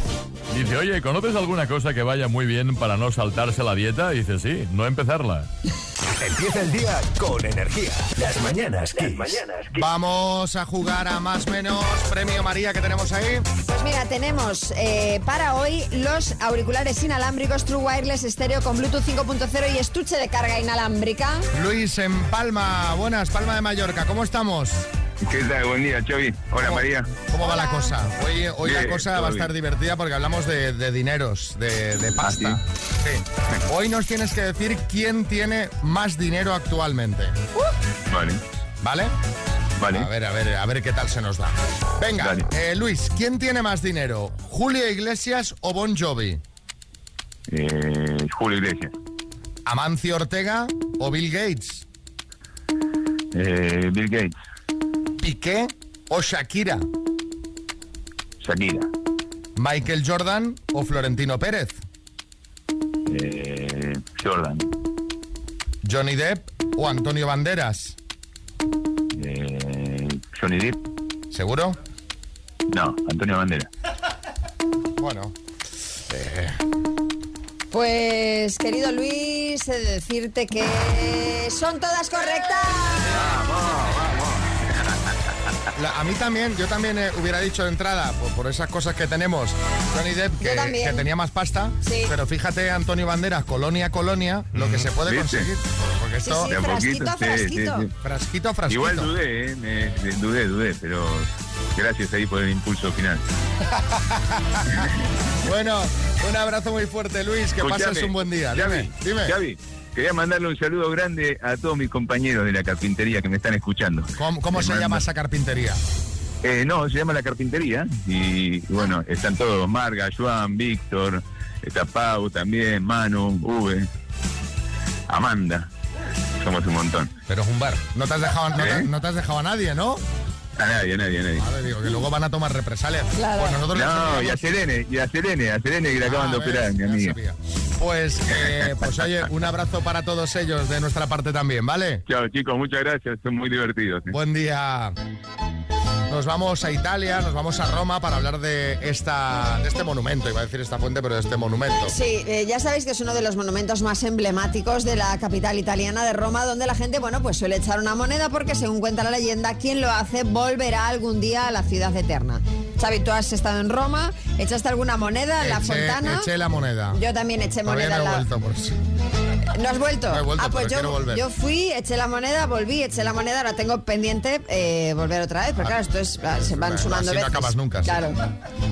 Dice, oye, ¿conoces alguna cosa que vaya muy bien para no saltarse la dieta? Dice, sí, no empezarla.
Empieza el día con energía. Las mañanas Kiss.
Vamos a jugar a más menos. Premio María que tenemos ahí.
Pues mira, tenemos eh, para hoy los auriculares inalámbricos True Wireless Stereo con Bluetooth 5.0 y estuche de carga inalámbrica.
Luis en Palma. Buenas, Palma de Mallorca. ¿Cómo estamos?
¿Qué tal? Buen día, Chavi. Hola, María.
¿Cómo va la cosa? Hoy, hoy la cosa va a estar
bien.
divertida porque hablamos de, de dineros, de, de pasta. Sí. Hoy nos tienes que decir quién tiene más dinero actualmente.
Vale.
¿Vale?
Vale.
A ver, a ver, a ver qué tal se nos da. Venga, eh, Luis, ¿quién tiene más dinero? ¿Julio Iglesias o Bon Jovi?
Eh, Julio Iglesias.
¿Amancio Ortega o Bill Gates?
Eh, Bill Gates.
¿Piqué o Shakira?
Shakira.
¿Michael Jordan o Florentino Pérez?
Eh, Jordan.
¿Johnny Depp o Antonio Banderas?
Eh, Johnny Depp.
¿Seguro?
No, Antonio Bandera.
Bueno. eh,
Pues, querido Luis, he de decirte que son todas correctas.
la- a mí también, yo también eh, hubiera dicho de entrada, por, por esas cosas que tenemos, Johnny Depp, que,
también.
que tenía más pasta,
Sí.
pero fíjate, Antonio Banderas, colonia a colonia, lo que se puede
¿Viste?
conseguir. Porque esto...
Sí, sí, frasquito a
sí, sí,
frasquito.
sí.
Frasquito a frasquito.
Igual dudé, eh, me- me- dudé, dudé, pero gracias ahí por el impulso final.
Bueno, un abrazo muy fuerte, Luis, que
Escuchame,
pases un buen día. Dime, dime.
Xavi, quería mandarle un saludo grande a todos mis compañeros de la carpintería que me están escuchando.
¿Cómo, se
mando-
llama esa carpintería?
Eh, no, se llama La Carpintería y bueno, están todos, Marga, Joan, Víctor, está Pau también, Manu, V, Amanda. somos un montón.
Pero es un bar.
No te has dejado, no te-
¿Eh?
no te has dejado a nadie, ¿no?
A nadie, a nadie, a nadie.
Madre, digo, que luego van a tomar represalias.
Claro.
Bueno, nosotros
No, y a Selene, y a Selene, a Selene que le acaban
Ah,
de operar, mi amiga.
sabía. Pues, eh, pues oye, un abrazo para todos ellos de nuestra parte también, ¿vale?
Chao, chicos, muchas gracias, son muy divertidos. ¿eh?
Buen día. Nos vamos a Italia, nos vamos a Roma para hablar de esta de este monumento. Iba a decir esta fuente, pero de este monumento.
Sí, eh, ya sabéis que es uno de los monumentos más emblemáticos de la capital italiana de Roma, donde la gente, bueno, pues suele echar una moneda porque según cuenta la leyenda, quien lo hace volverá algún día a la ciudad eterna. Xavi, tú has estado en Roma, ¿echaste alguna moneda en la fontana?
eché la moneda.
Yo también eché moneda en la...
vuelto, pues.
¿No has vuelto?
No he vuelto,
ah, pues
pero
yo,
volver.
yo fui, eché la moneda, volví, eché la moneda, ahora tengo pendiente eh, volver otra vez, pero claro, esto es, ah, se van
Así
sumando
no
veces.
acabas nunca.
Claro.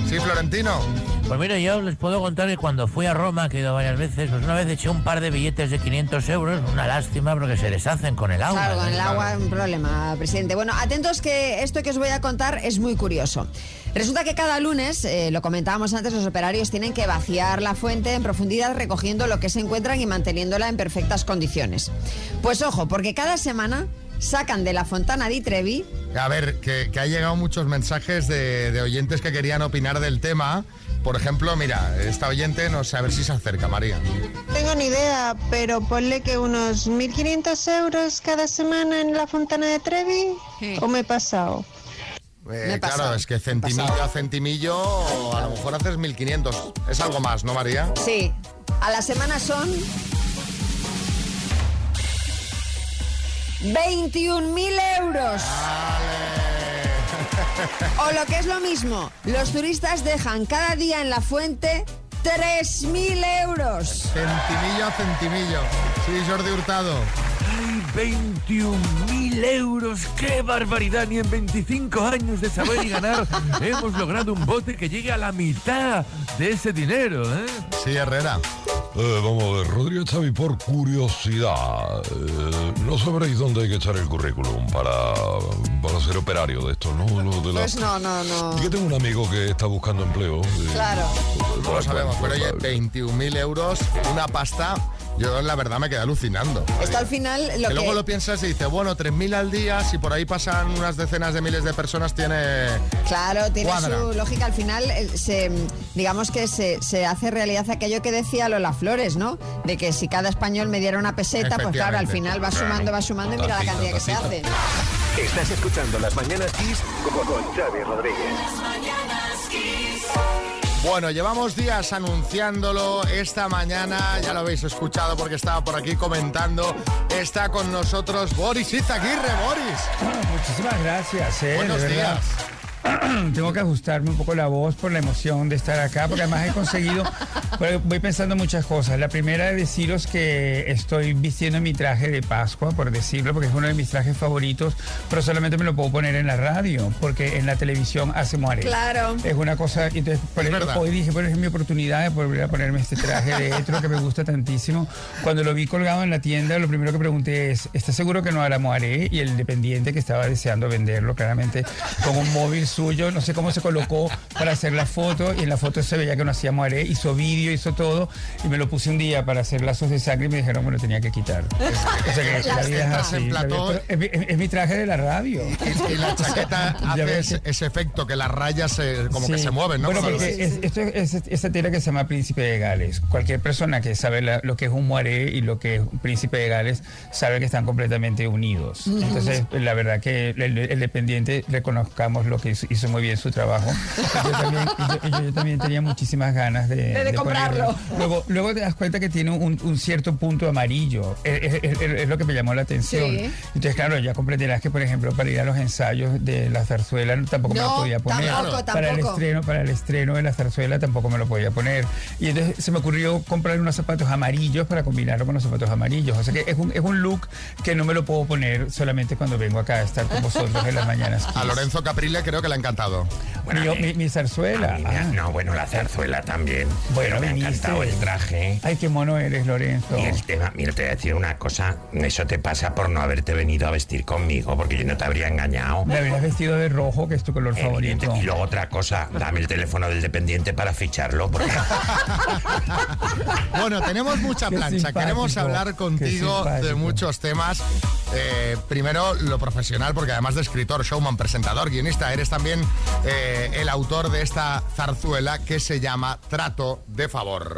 Sí, Florentino.
Pues mire, yo les puedo contar que cuando fui a Roma, que he ido varias veces, pues una vez eché un par de billetes de 500 euros, una lástima porque se deshacen con el agua.
Claro, con el agua un problema, presidente. Bueno, atentos que esto que os voy a contar es muy curioso. Resulta que cada lunes, eh, lo comentábamos antes, los operarios tienen que vaciar la fuente en profundidad recogiendo lo que se encuentran y manteniéndola en perfectas condiciones. Pues ojo, porque cada semana sacan de la Fontana di Trevi
A ver, que, que ha llegado muchos mensajes de, de oyentes que querían opinar del tema. Por ejemplo, mira, esta oyente, no sé, a ver si se acerca, María.
Tengo ni idea, pero ponle que unos 1.500 euros cada semana en la Fontana de Trevi. ¿O me he pasado?
Eh,
Me
claro, es que centimillo a centimillo, a lo mejor haces 1500. Es algo más, ¿no, María?
Sí, a la semana son 21.000 euros. O lo que es lo mismo, los turistas dejan cada día en la fuente 3.000 euros.
Centimillo a centimillo. Sí, Jordi Hurtado.
¡Ay, 21.000 euros! ¡Qué barbaridad! Ni en 25 años de saber y ganar hemos logrado un bote que llegue a la mitad de ese dinero, ¿eh?
Sí, Herrera.
Eh, vamos a ver, Rodrigo Xavi, por curiosidad, eh, ¿no sabréis dónde hay que echar el currículum para, para ser operario de esto, no? Lo de la-
Pues no, no, no.
Y que tengo un amigo que está buscando empleo. eh,
Claro.
No lo sabemos, pero oye, 21.000 euros, una pasta, yo la verdad me quedé alucinando.
Esto al final lo
que luego
que...
lo piensas y dices, bueno, 3.000 al día, si por ahí pasan unas decenas de miles de personas, tiene...
Claro, tiene
Cuadra.
su lógica. Al final, se, digamos que se, se hace realidad aquello que decía Lola Flores, ¿no? De que si cada español me diera una peseta, pues claro, al final va sumando, va sumando y mira la cantidad que se hace.
Estás escuchando Las Mañanas Kiss con, con Xavi Rodríguez.
Bueno, llevamos días anunciándolo esta mañana, ya lo habéis escuchado porque estaba por aquí comentando, está con nosotros Boris Izaguirre, Boris.
Muchísimas gracias. eh,
Buenos
verdad. Tengo que ajustarme un poco la voz por la emoción de estar acá, porque además he conseguido, voy pensando muchas cosas. La primera es deciros que estoy vistiendo mi traje de Pascua, por decirlo, porque es uno de mis trajes favoritos, pero solamente me lo puedo poner en la radio, porque en la televisión hace moare.
Claro.
Es una cosa, entonces por
Es
eso hoy dije, bueno, es mi oportunidad de volver a ponerme este traje de etro que me gusta tantísimo. Cuando lo vi colgado en la tienda, lo primero que pregunté es, ¿estás seguro que no hará moaré? Y el dependiente que estaba deseando venderlo, claramente, con un móvil suyo, no sé cómo se colocó para hacer la foto, y en la foto se veía que no hacía moaré, hizo vídeo, hizo todo, y me lo puse un día para hacer lazos de sangre y me dijeron que me lo tenía que quitar. O sea que la vida es así, la vida- es, mi- es mi traje de la radio.
Y, y la chaqueta hace
ves
ese, ese efecto que las rayas se- como que
Sí.
se mueven, ¿no?
Bueno, porque
lo-
es- esto es, es- esta tela que se llama Príncipe de Gales. Cualquier persona que sabe la- lo que es un moaré y lo que es un Príncipe de Gales sabe que están completamente unidos. Entonces, la verdad que el, el dependiente reconozcamos lo que hizo, muy bien su trabajo. Yo también, yo, yo- yo también tenía muchísimas ganas de,
De- de comprarlo.
ponerlo. Luego, luego te das cuenta que tiene un, un cierto punto amarillo. Es, es- es- es lo que me llamó la atención.
Sí.
Entonces, claro, ya comprenderás que, por ejemplo, para ir a los ensayos de la zarzuela tampoco me
No,
lo podía poner.
tampoco,
Para el
tampoco.
estreno, para el estreno de la zarzuela tampoco me lo podía poner. Y entonces se me ocurrió comprar unos zapatos amarillos para combinarlo con los zapatos amarillos. O sea que es un, es un look que no me lo puedo poner solamente cuando vengo acá a estar con vosotros en las mañanas.
A Lorenzo Caprile creo que le ha encantado.
Bueno,
mi,
mí-
mi- mi zarzuela.
me ha-
Ah.
no, bueno, la zarzuela también.
Bueno,
Pero me ha
viniste.
encantado el traje.
Ay, qué mono eres, Lorenzo.
Y el tema, mira, te voy a decir una cosa. Eso te pasa por no haberte venido a vestir conmigo, porque yo no te habría engañado.
Me habrías vestido de rojo, que es tu color
Evidente.
favorito.
Y luego otra cosa, dame el teléfono del dependiente para ficharlo, porque
Bueno, tenemos mucha plancha. Queremos hablar contigo de muchos temas. Eh, primero, lo profesional, porque además de escritor, showman, presentador, guionista, eres también eh, el autor de esta zarzuela que se llama Trato de Favor.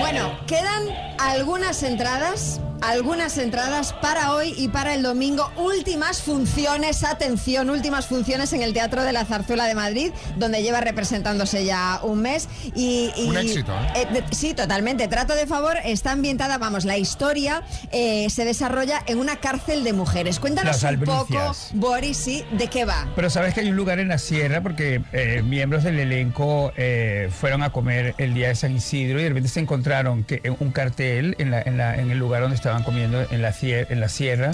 Bueno, quedan algunas entradas, algunas entradas para hoy y para el domingo. Últimas funciones, atención, últimas funciones en el Teatro de la Zarzuela de Madrid, donde lleva representándose ya un mes. Y, y-
Un éxito, ¿eh?
de- sí, totalmente. Trato de favor está ambientada, vamos, la historia eh, se desarrolla en una cárcel de mujeres. Cuéntanos un poco. Boris, sí, de qué va.
Pero sabes que hay un lugar en la sierra porque eh, miembros del elenco eh, fueron a comer el día de San Isidro y de repente se encontraron que un cartel en, la- en la- en el lugar donde estaban comiendo en la, en la sierra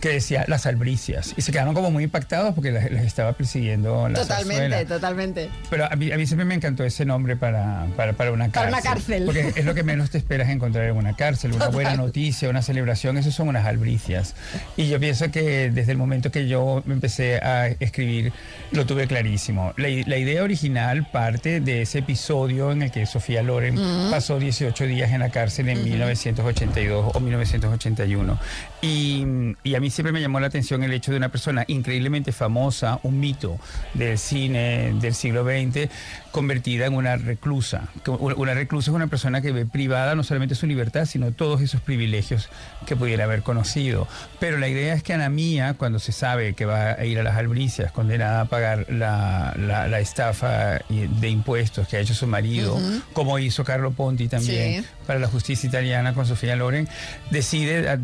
que decía las albricias y se quedaron como muy impactados porque les, les estaba persiguiendo la
Totalmente,
zarzuela.
totalmente.
Pero a mí, a mí siempre me encantó ese nombre para, para, para una
Para
cárcel.
una cárcel.
Porque es lo que menos te esperas encontrar en una cárcel. Una buena
Total.
noticia, una celebración, eso son unas albricias. Y yo pienso que desde el momento que yo empecé a escribir, lo tuve clarísimo. La, la idea original parte de ese episodio en el que Sofía Loren
Ujú.
pasó 18 días en la cárcel en 1982 o 1981. Y, y a mí siempre me llamó la atención el hecho de una persona increíblemente famosa, un mito del cine del siglo XX, convertida en una reclusa. Una reclusa es una persona que ve privada no solamente su libertad, sino todos esos privilegios que pudiera haber conocido. Pero la idea es que Ana Mía, cuando se sabe que va a ir a las albricias, condenada a pagar la, la- la estafa de impuestos que ha hecho su marido,
Ujú.
como hizo Carlo Ponti también
Sí.
para la justicia italiana con Sofía Loren, decide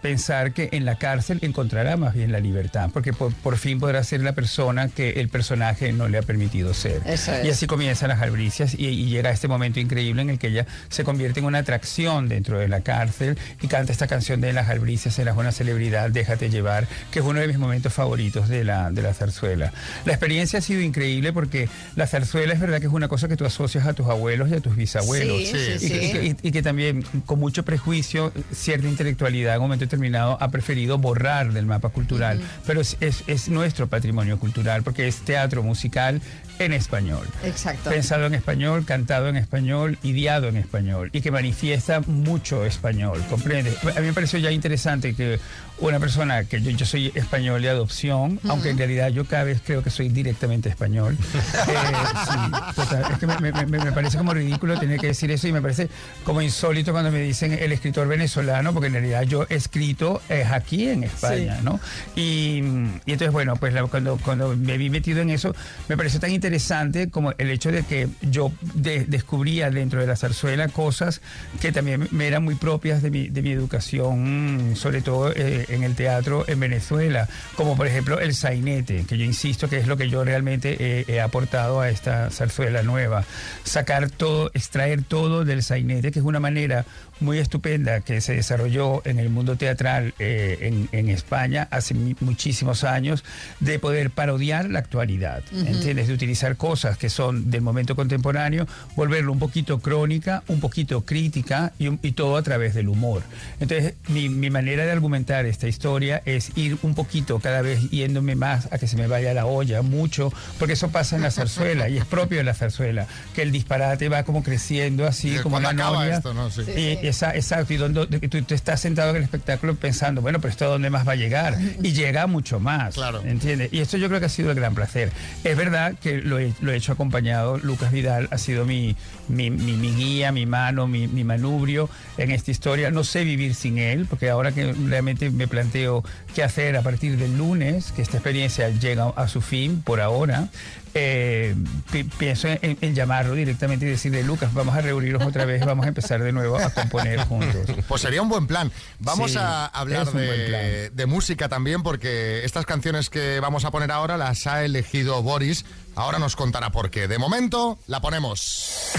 pensar que en la cárcel encontrará más bien la libertad, porque por, por fin podrá ser la persona que el personaje no le ha permitido ser.
Eso es.
Y así comienzan las albricias y, y llega este momento increíble en el que ella se convierte en una atracción dentro de la cárcel y canta esta canción de las albricias, eras una celebridad, déjate llevar, que es uno de mis momentos favoritos de la, de la zarzuela. La experiencia ha sido increíble porque la zarzuela es verdad que es una cosa que tú asocias a tus abuelos y a tus bisabuelos.
Sí, sí,
Y que-
sí.
y que- y- y que también con mucho prejuicio, cierta intelectualidad en un momento determinado ha preferido borrar del mapa cultural. Pero es, es- es nuestro patrimonio cultural porque es teatro musical en español.
Exacto.
Pensado en español, cantado en español, ideado en español y que manifiesta mucho español, ¿comprende? A mí me pareció ya interesante que una persona que yo, yo soy español de adopción, aunque en realidad yo cada vez creo que soy directamente español. Eh, sí, total. Es que me, me- me- me parece como ridículo tener que decir eso y me parece como insólito cuando me dicen el escritor venezolano, porque en realidad yo he escrito es aquí en España,
Sí.
¿no? Y, y entonces, bueno, pues la- cuando, cuando me vi metido en eso, me pareció tan interesante como el hecho de que yo de- descubría dentro de la zarzuela cosas que también me eran muy propias de mi, de mi educación, sobre todo eh, en el teatro en Venezuela, como por ejemplo el sainete, que yo insisto que es lo que yo realmente eh, he aportado a esta zarzuela nueva. Sacar todo, extraer todo del sainete, que es una manera muy estupenda que se desarrolló en el mundo teatral eh, en, en España hace muchísimos años, de poder parodiar la actualidad,
Ujú.
¿entiendes? De utilizar cosas que son del momento contemporáneo, volverlo un poquito crónica, un poquito crítica y, y todo a través del humor. Entonces, mi, mi manera de argumentar esta historia es ir un poquito cada vez yéndome más a que se me vaya la olla, mucho, porque eso pasa en la zarzuela y es propio de la zarzuela, que el disparate va como creciendo así,
¿Y
como
acaba
novia.
esto, no? Sí. Sí,
Y
sí.
Esa- exacto, y donde, tú, tú estás sentado en el espectáculo pensando, bueno, pero esto a dónde más va a llegar. Y llega mucho más, ¿entiendes? Y esto yo creo que ha sido el gran placer. Es verdad que lo he, lo he hecho acompañado, Lucas Vidal ha sido mi, mi, mi- mi guía, mi mano, mi, mi manubrio en esta historia. No sé vivir sin él, porque ahora que realmente me planteo qué hacer a partir del lunes, que esta experiencia llega a su fin por ahora, eh, pi- pienso en, en llamarlo directamente y decirle, Lucas, vamos a reunirnos otra vez, vamos a empezar de nuevo a componer juntos.
Pues sería un buen plan. Vamos
Sí,
a hablar de música también, porque estas canciones que vamos a poner ahora las ha elegido Boris. Ahora nos contará por qué. De momento, la ponemos.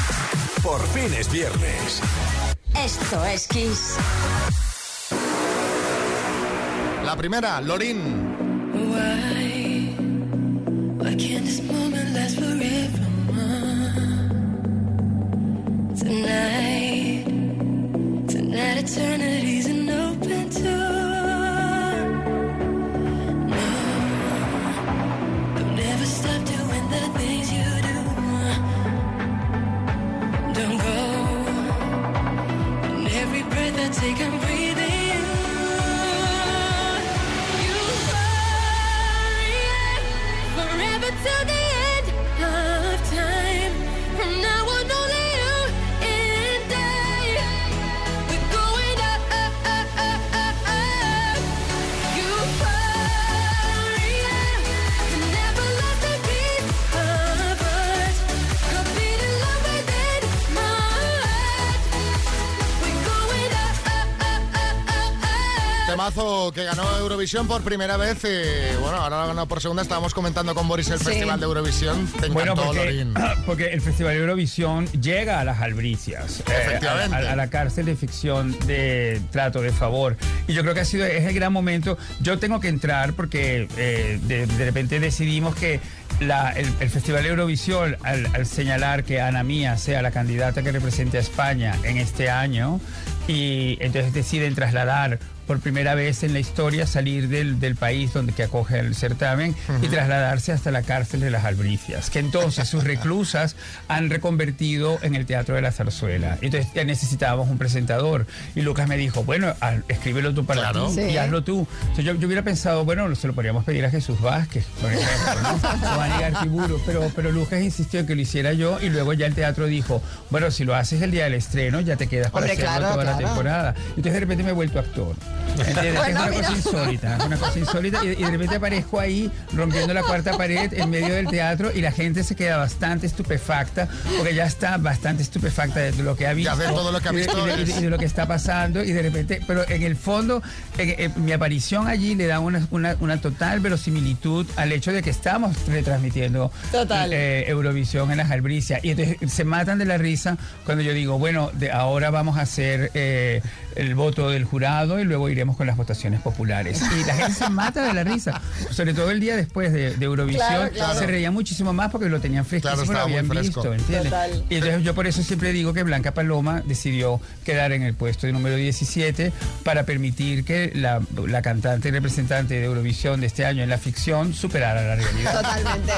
Por fin es viernes.
Esto es Kiss.
La primera, Lorin.
Tonight, tonight eternity's an open door. No, don't ever stop doing the things you do. Don't go. And every breath I take, I'm
Temazo que ganó Eurovisión por primera vez. Y, bueno, ahora lo ganado por segunda. Estábamos comentando con Boris el
Sí.
Festival de Eurovisión. Te
Bueno,
encantó,
porque,
Lorin.
porque el Festival de Eurovisión llega a las albricias, eh,
Efectivamente.
a, a- a la cárcel de ficción de trato de favor. Y yo creo que ha sido es el gran momento. Yo tengo que entrar porque eh, de, de repente decidimos que la- el, el Festival de Eurovisión, al, al señalar que Ana Mía sea la candidata que represente a España en este año, y entonces deciden trasladar por primera vez en la historia salir del, del país donde que acoge el certamen y trasladarse hasta la cárcel de las Albricias, que entonces sus reclusas han reconvertido en el Teatro de la Zarzuela. Entonces ya necesitábamos un presentador. Y Lucas me dijo, bueno, al- escríbelo tú para
Claro.
ti
Sí.
y hazlo tú. Entonces yo, yo hubiera pensado, bueno, se lo podríamos pedir a Jesús Vázquez, por ejemplo, ¿no? o a Aníbal Tiburo, pero, pero Lucas insistió en que lo hiciera yo y luego ya el teatro dijo, bueno, si lo haces el día del estreno ya te quedas para
Hombre,
hacerlo
claro,
toda la
claro.
temporada. Entonces de repente me he vuelto actor. ¿Entiendes?
Bueno,
es una
mira.
cosa insólita, es una cosa insólita y, y de repente aparezco ahí rompiendo la cuarta pared en medio del teatro y la gente se queda bastante estupefacta porque ya está bastante estupefacta de lo que ha visto.
de todo lo que ha
y de-
visto
y de, y de-
es-
y de lo que está pasando y de repente, pero en el fondo, en- en mi aparición allí le da una, una- una total verosimilitud al hecho de que estamos retransmitiendo
Total.
eh, Eurovisión en las albricias. Y entonces se matan de la risa cuando yo digo, bueno, de ahora vamos a hacer eh, el voto del jurado y luego iremos con las votaciones populares. Y la gente se mata de la risa, sobre todo el día después de, de Eurovisión.
Claro, claro.
Se reía muchísimo más porque lo tenían fresquísimo,
Claro,
lo habían
fresco.
visto, ¿entiendes?
Total.
Y entonces yo por eso siempre digo que Blanca Paloma decidió quedar en el puesto de número 17 para permitir que la, la cantante y representante de Eurovisión de este año en la ficción superara la realidad.
Totalmente.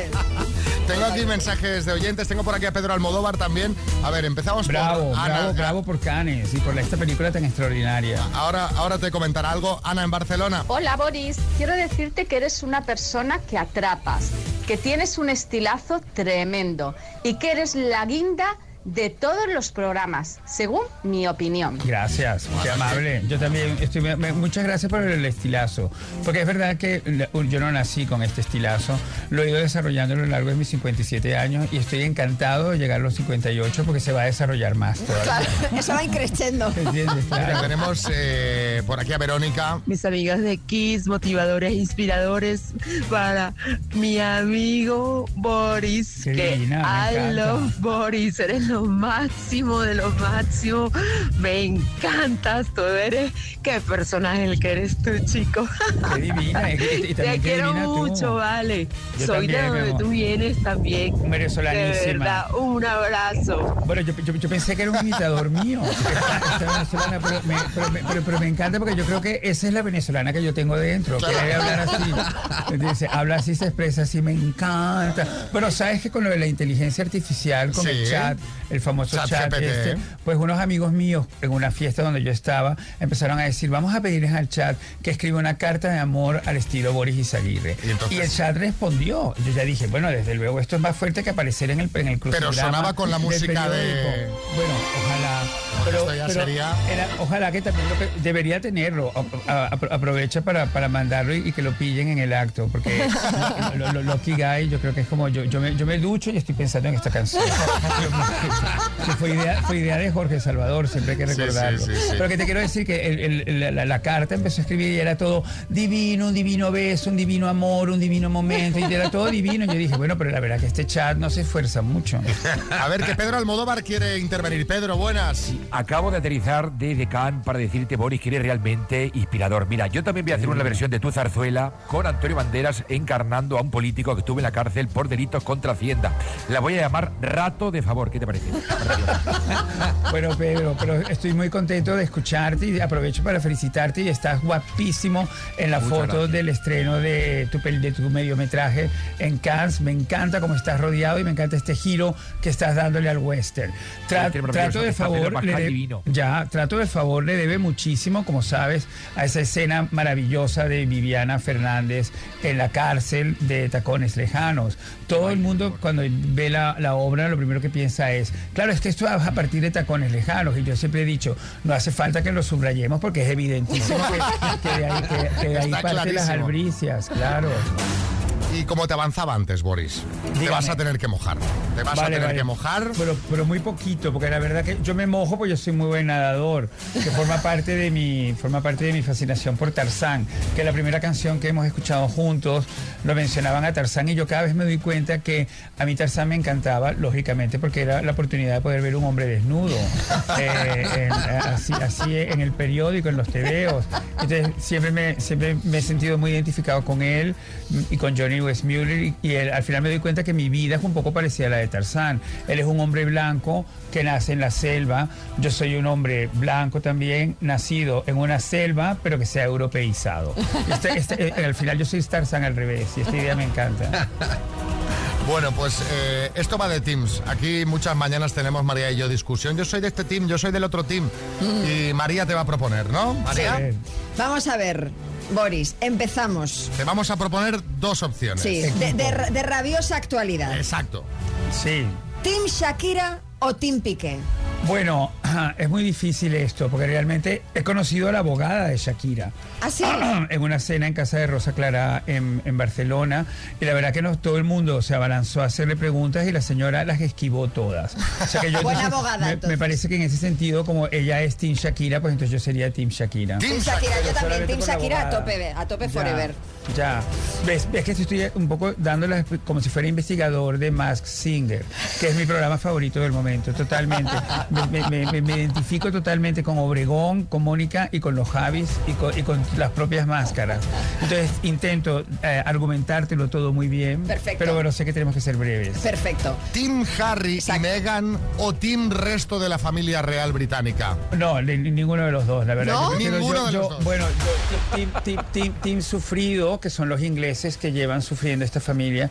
Tengo aquí mensajes de oyentes. Tengo por aquí a Pedro Almodóvar también. A ver, empezamos
Bravo,
por Ana.
bravo, bravo por Cannes y por la- esta película tan extraordinaria.
Ahora, ahora te comentará algo. Ana, en Barcelona.
Hola Boris, quiero decirte que eres una persona que atrapas, que tienes un estilazo tremendo y que eres la guinda de todos los programas, según mi opinión.
Gracias, qué amable. Yo también estoy. me- muchas gracias por el estilazo. Porque es verdad que la- yo no nací con este estilazo. Lo he ido desarrollando a lo largo de mis 57 años y estoy encantado de llegar a los 58 porque se va a desarrollar más todavía.
Claro, eso va.
Mira,
Claro.
tenemos eh, por aquí a Verónica.
mis amigas de Kiss, motivadores, inspiradores para mi amigo Boris,
Qué
que
divina, me
I
encanta.
love Boris, eres lo máximo de lo máximo, me encantas, tú eres, qué personaje el que eres tú, chico.
Qué divina. y- y- y
Te quiero
divina tú.
mucho, vale.
Yo
Soy
también,
de donde tú vienes también. De
Venezolanísima.
verdad, un abrazo.
Bueno, yo, yo- yo pensé que era un imitador mío. venezolana, pero me, pero me- pero- pero me encanta porque yo creo que esa es la venezolana que yo tengo dentro. Que debe hablar así. Dice, habla así, se expresa así, me encanta. Bueno, sabes que con lo de la inteligencia artificial, con el chat, el famoso
Chat
este, pues unos amigos míos en una fiesta donde yo estaba empezaron a decir, vamos a pedirles al chat que escriba una carta de amor al estilo Boris Izaguirre.
Y entonces-
Y el chat respondió. Yo ya dije, bueno, desde luego esto es más fuerte que aparecer en el, en el
Pero sonaba con la música de-.
Bueno, ojalá. Pero,
Esto ya
pero
sería-
era- ojalá que también lo que- debería tenerlo. A- a- apro- aprovecha para, para mandarlo y, y que lo pillen en el acto. Porque lo, lo- Lucky Guy, yo creo que es como yo, yo, me, yo me ducho y estoy pensando en esta canción. que fue idea, fue idea de Jorge Salvador, siempre hay que
sí,
recordarlo.
sí, sí.
Pero que te quiero decir que el- el- la, la- la carta empezó a escribir y era todo divino, un divino beso, un divino amor, un divino momento. Y era todo divino. Y yo dije, bueno, pero la verdad que este chat no se esfuerza mucho.
A ver, que Pedro Almodóvar quiere intervenir. Pedro, buenas.
Acabo de aterrizar desde Cannes para decirte, Boris, que eres realmente inspirador. Mira, yo también voy a hacer una versión de tu zarzuela con Antonio Banderas encarnando a un político que estuvo en la cárcel por delitos contra Hacienda. La voy a llamar Rato de Favor. ¿Qué te parece?
Bueno, Pedro, pero estoy muy contento de escucharte y aprovecho para felicitarte y estás guapísimo en la
Muchas
foto
gracias.
del estreno de tu, de tu mediometraje en Cannes. Me encanta cómo estás rodeado y me encanta este giro que estás dándole al western. Tra- trato de favor, de-
divino.
ya, trato de favor le debe muchísimo, como sabes, a esa escena maravillosa de Viviana Fernández en la cárcel de Tacones Lejanos. Todo el mundo cuando ve la, la obra lo primero que piensa es, claro, es que esto es a partir de Tacones Lejanos. Y yo siempre he dicho, no hace falta que lo subrayemos porque es evidentísimo que, que de ahí, que- que de ahí
Está
parte las albricias, claro.
Y como te avanzaba antes, Boris, te vas a tener que mojar. Te vas a tener
vale.
que mojar.
Pero, pero muy poquito, porque la verdad que yo me mojo porque yo soy muy buen nadador, que forma parte de mi, forma parte de mi fascinación por Tarzán, que la primera canción que hemos escuchado juntos lo mencionaban a Tarzán y yo cada vez me doy cuenta que a mí Tarzán me encantaba, lógicamente, porque era la oportunidad de poder ver un hombre desnudo, eh, en- así, así en el periódico, en los tebeos. Entonces siempre me, siempre me he sentido muy identificado con él y con Johnny Westmuller y, y él- al final me doy cuenta que mi vida es un poco parecida a la de Tarzán. Él es un hombre blanco que nace en la selva. Yo soy un hombre blanco también, nacido en una selva, pero que sea europeizado. Este- este- eh, al final yo soy Tarzán al revés y esta idea me encanta.
Bueno, pues eh, esto va de teams. Aquí muchas mañanas tenemos María y yo discusión. Yo soy de este team, yo soy del otro team. Y María te va a proponer, ¿no? María.
Vamos a ver, Boris, empezamos.
Te vamos a proponer dos opciones.
Sí, de, de- de rabiosa actualidad.
Exacto.
Sí.
¿Team Shakira o Team Piqué?
Bueno, es muy difícil esto, porque realmente he conocido a la abogada de Shakira.
¿Ah, sí?
en una cena en casa de Rosa Clara en, en Barcelona. Y la verdad que no, todo el mundo se abalanzó a hacerle preguntas y la señora las esquivó todas. O sea que yo,
Buena
entonces,
abogada,
me- Me, parece que en ese sentido, como ella es Team Shakira, pues entonces yo sería Team Shakira.
Team Shakira, yo también, Team Shakira a tope, a tope forever.
Ya. ¿Ves? Es que estoy un poco dándolas como si fuera investigador de Mask Singer, que es mi programa favorito del momento, totalmente. Me, me- me- me- me identifico totalmente con Obregón, con Mónica y con los Javis y con, y con las propias máscaras. Entonces intento eh, argumentártelo todo muy bien,
Perfecto.
pero bueno, sé que tenemos que ser breves.
Perfecto.
¿Team Harry y Meghan o Team resto de la familia real británica?
No, ni- ni- ninguno de los dos, la verdad.
¿No?
Yo
Ninguno
yo-
de los
yo-
dos.
Bueno, yo, team, team- team- team sufrido, que son los ingleses que llevan sufriendo esta familia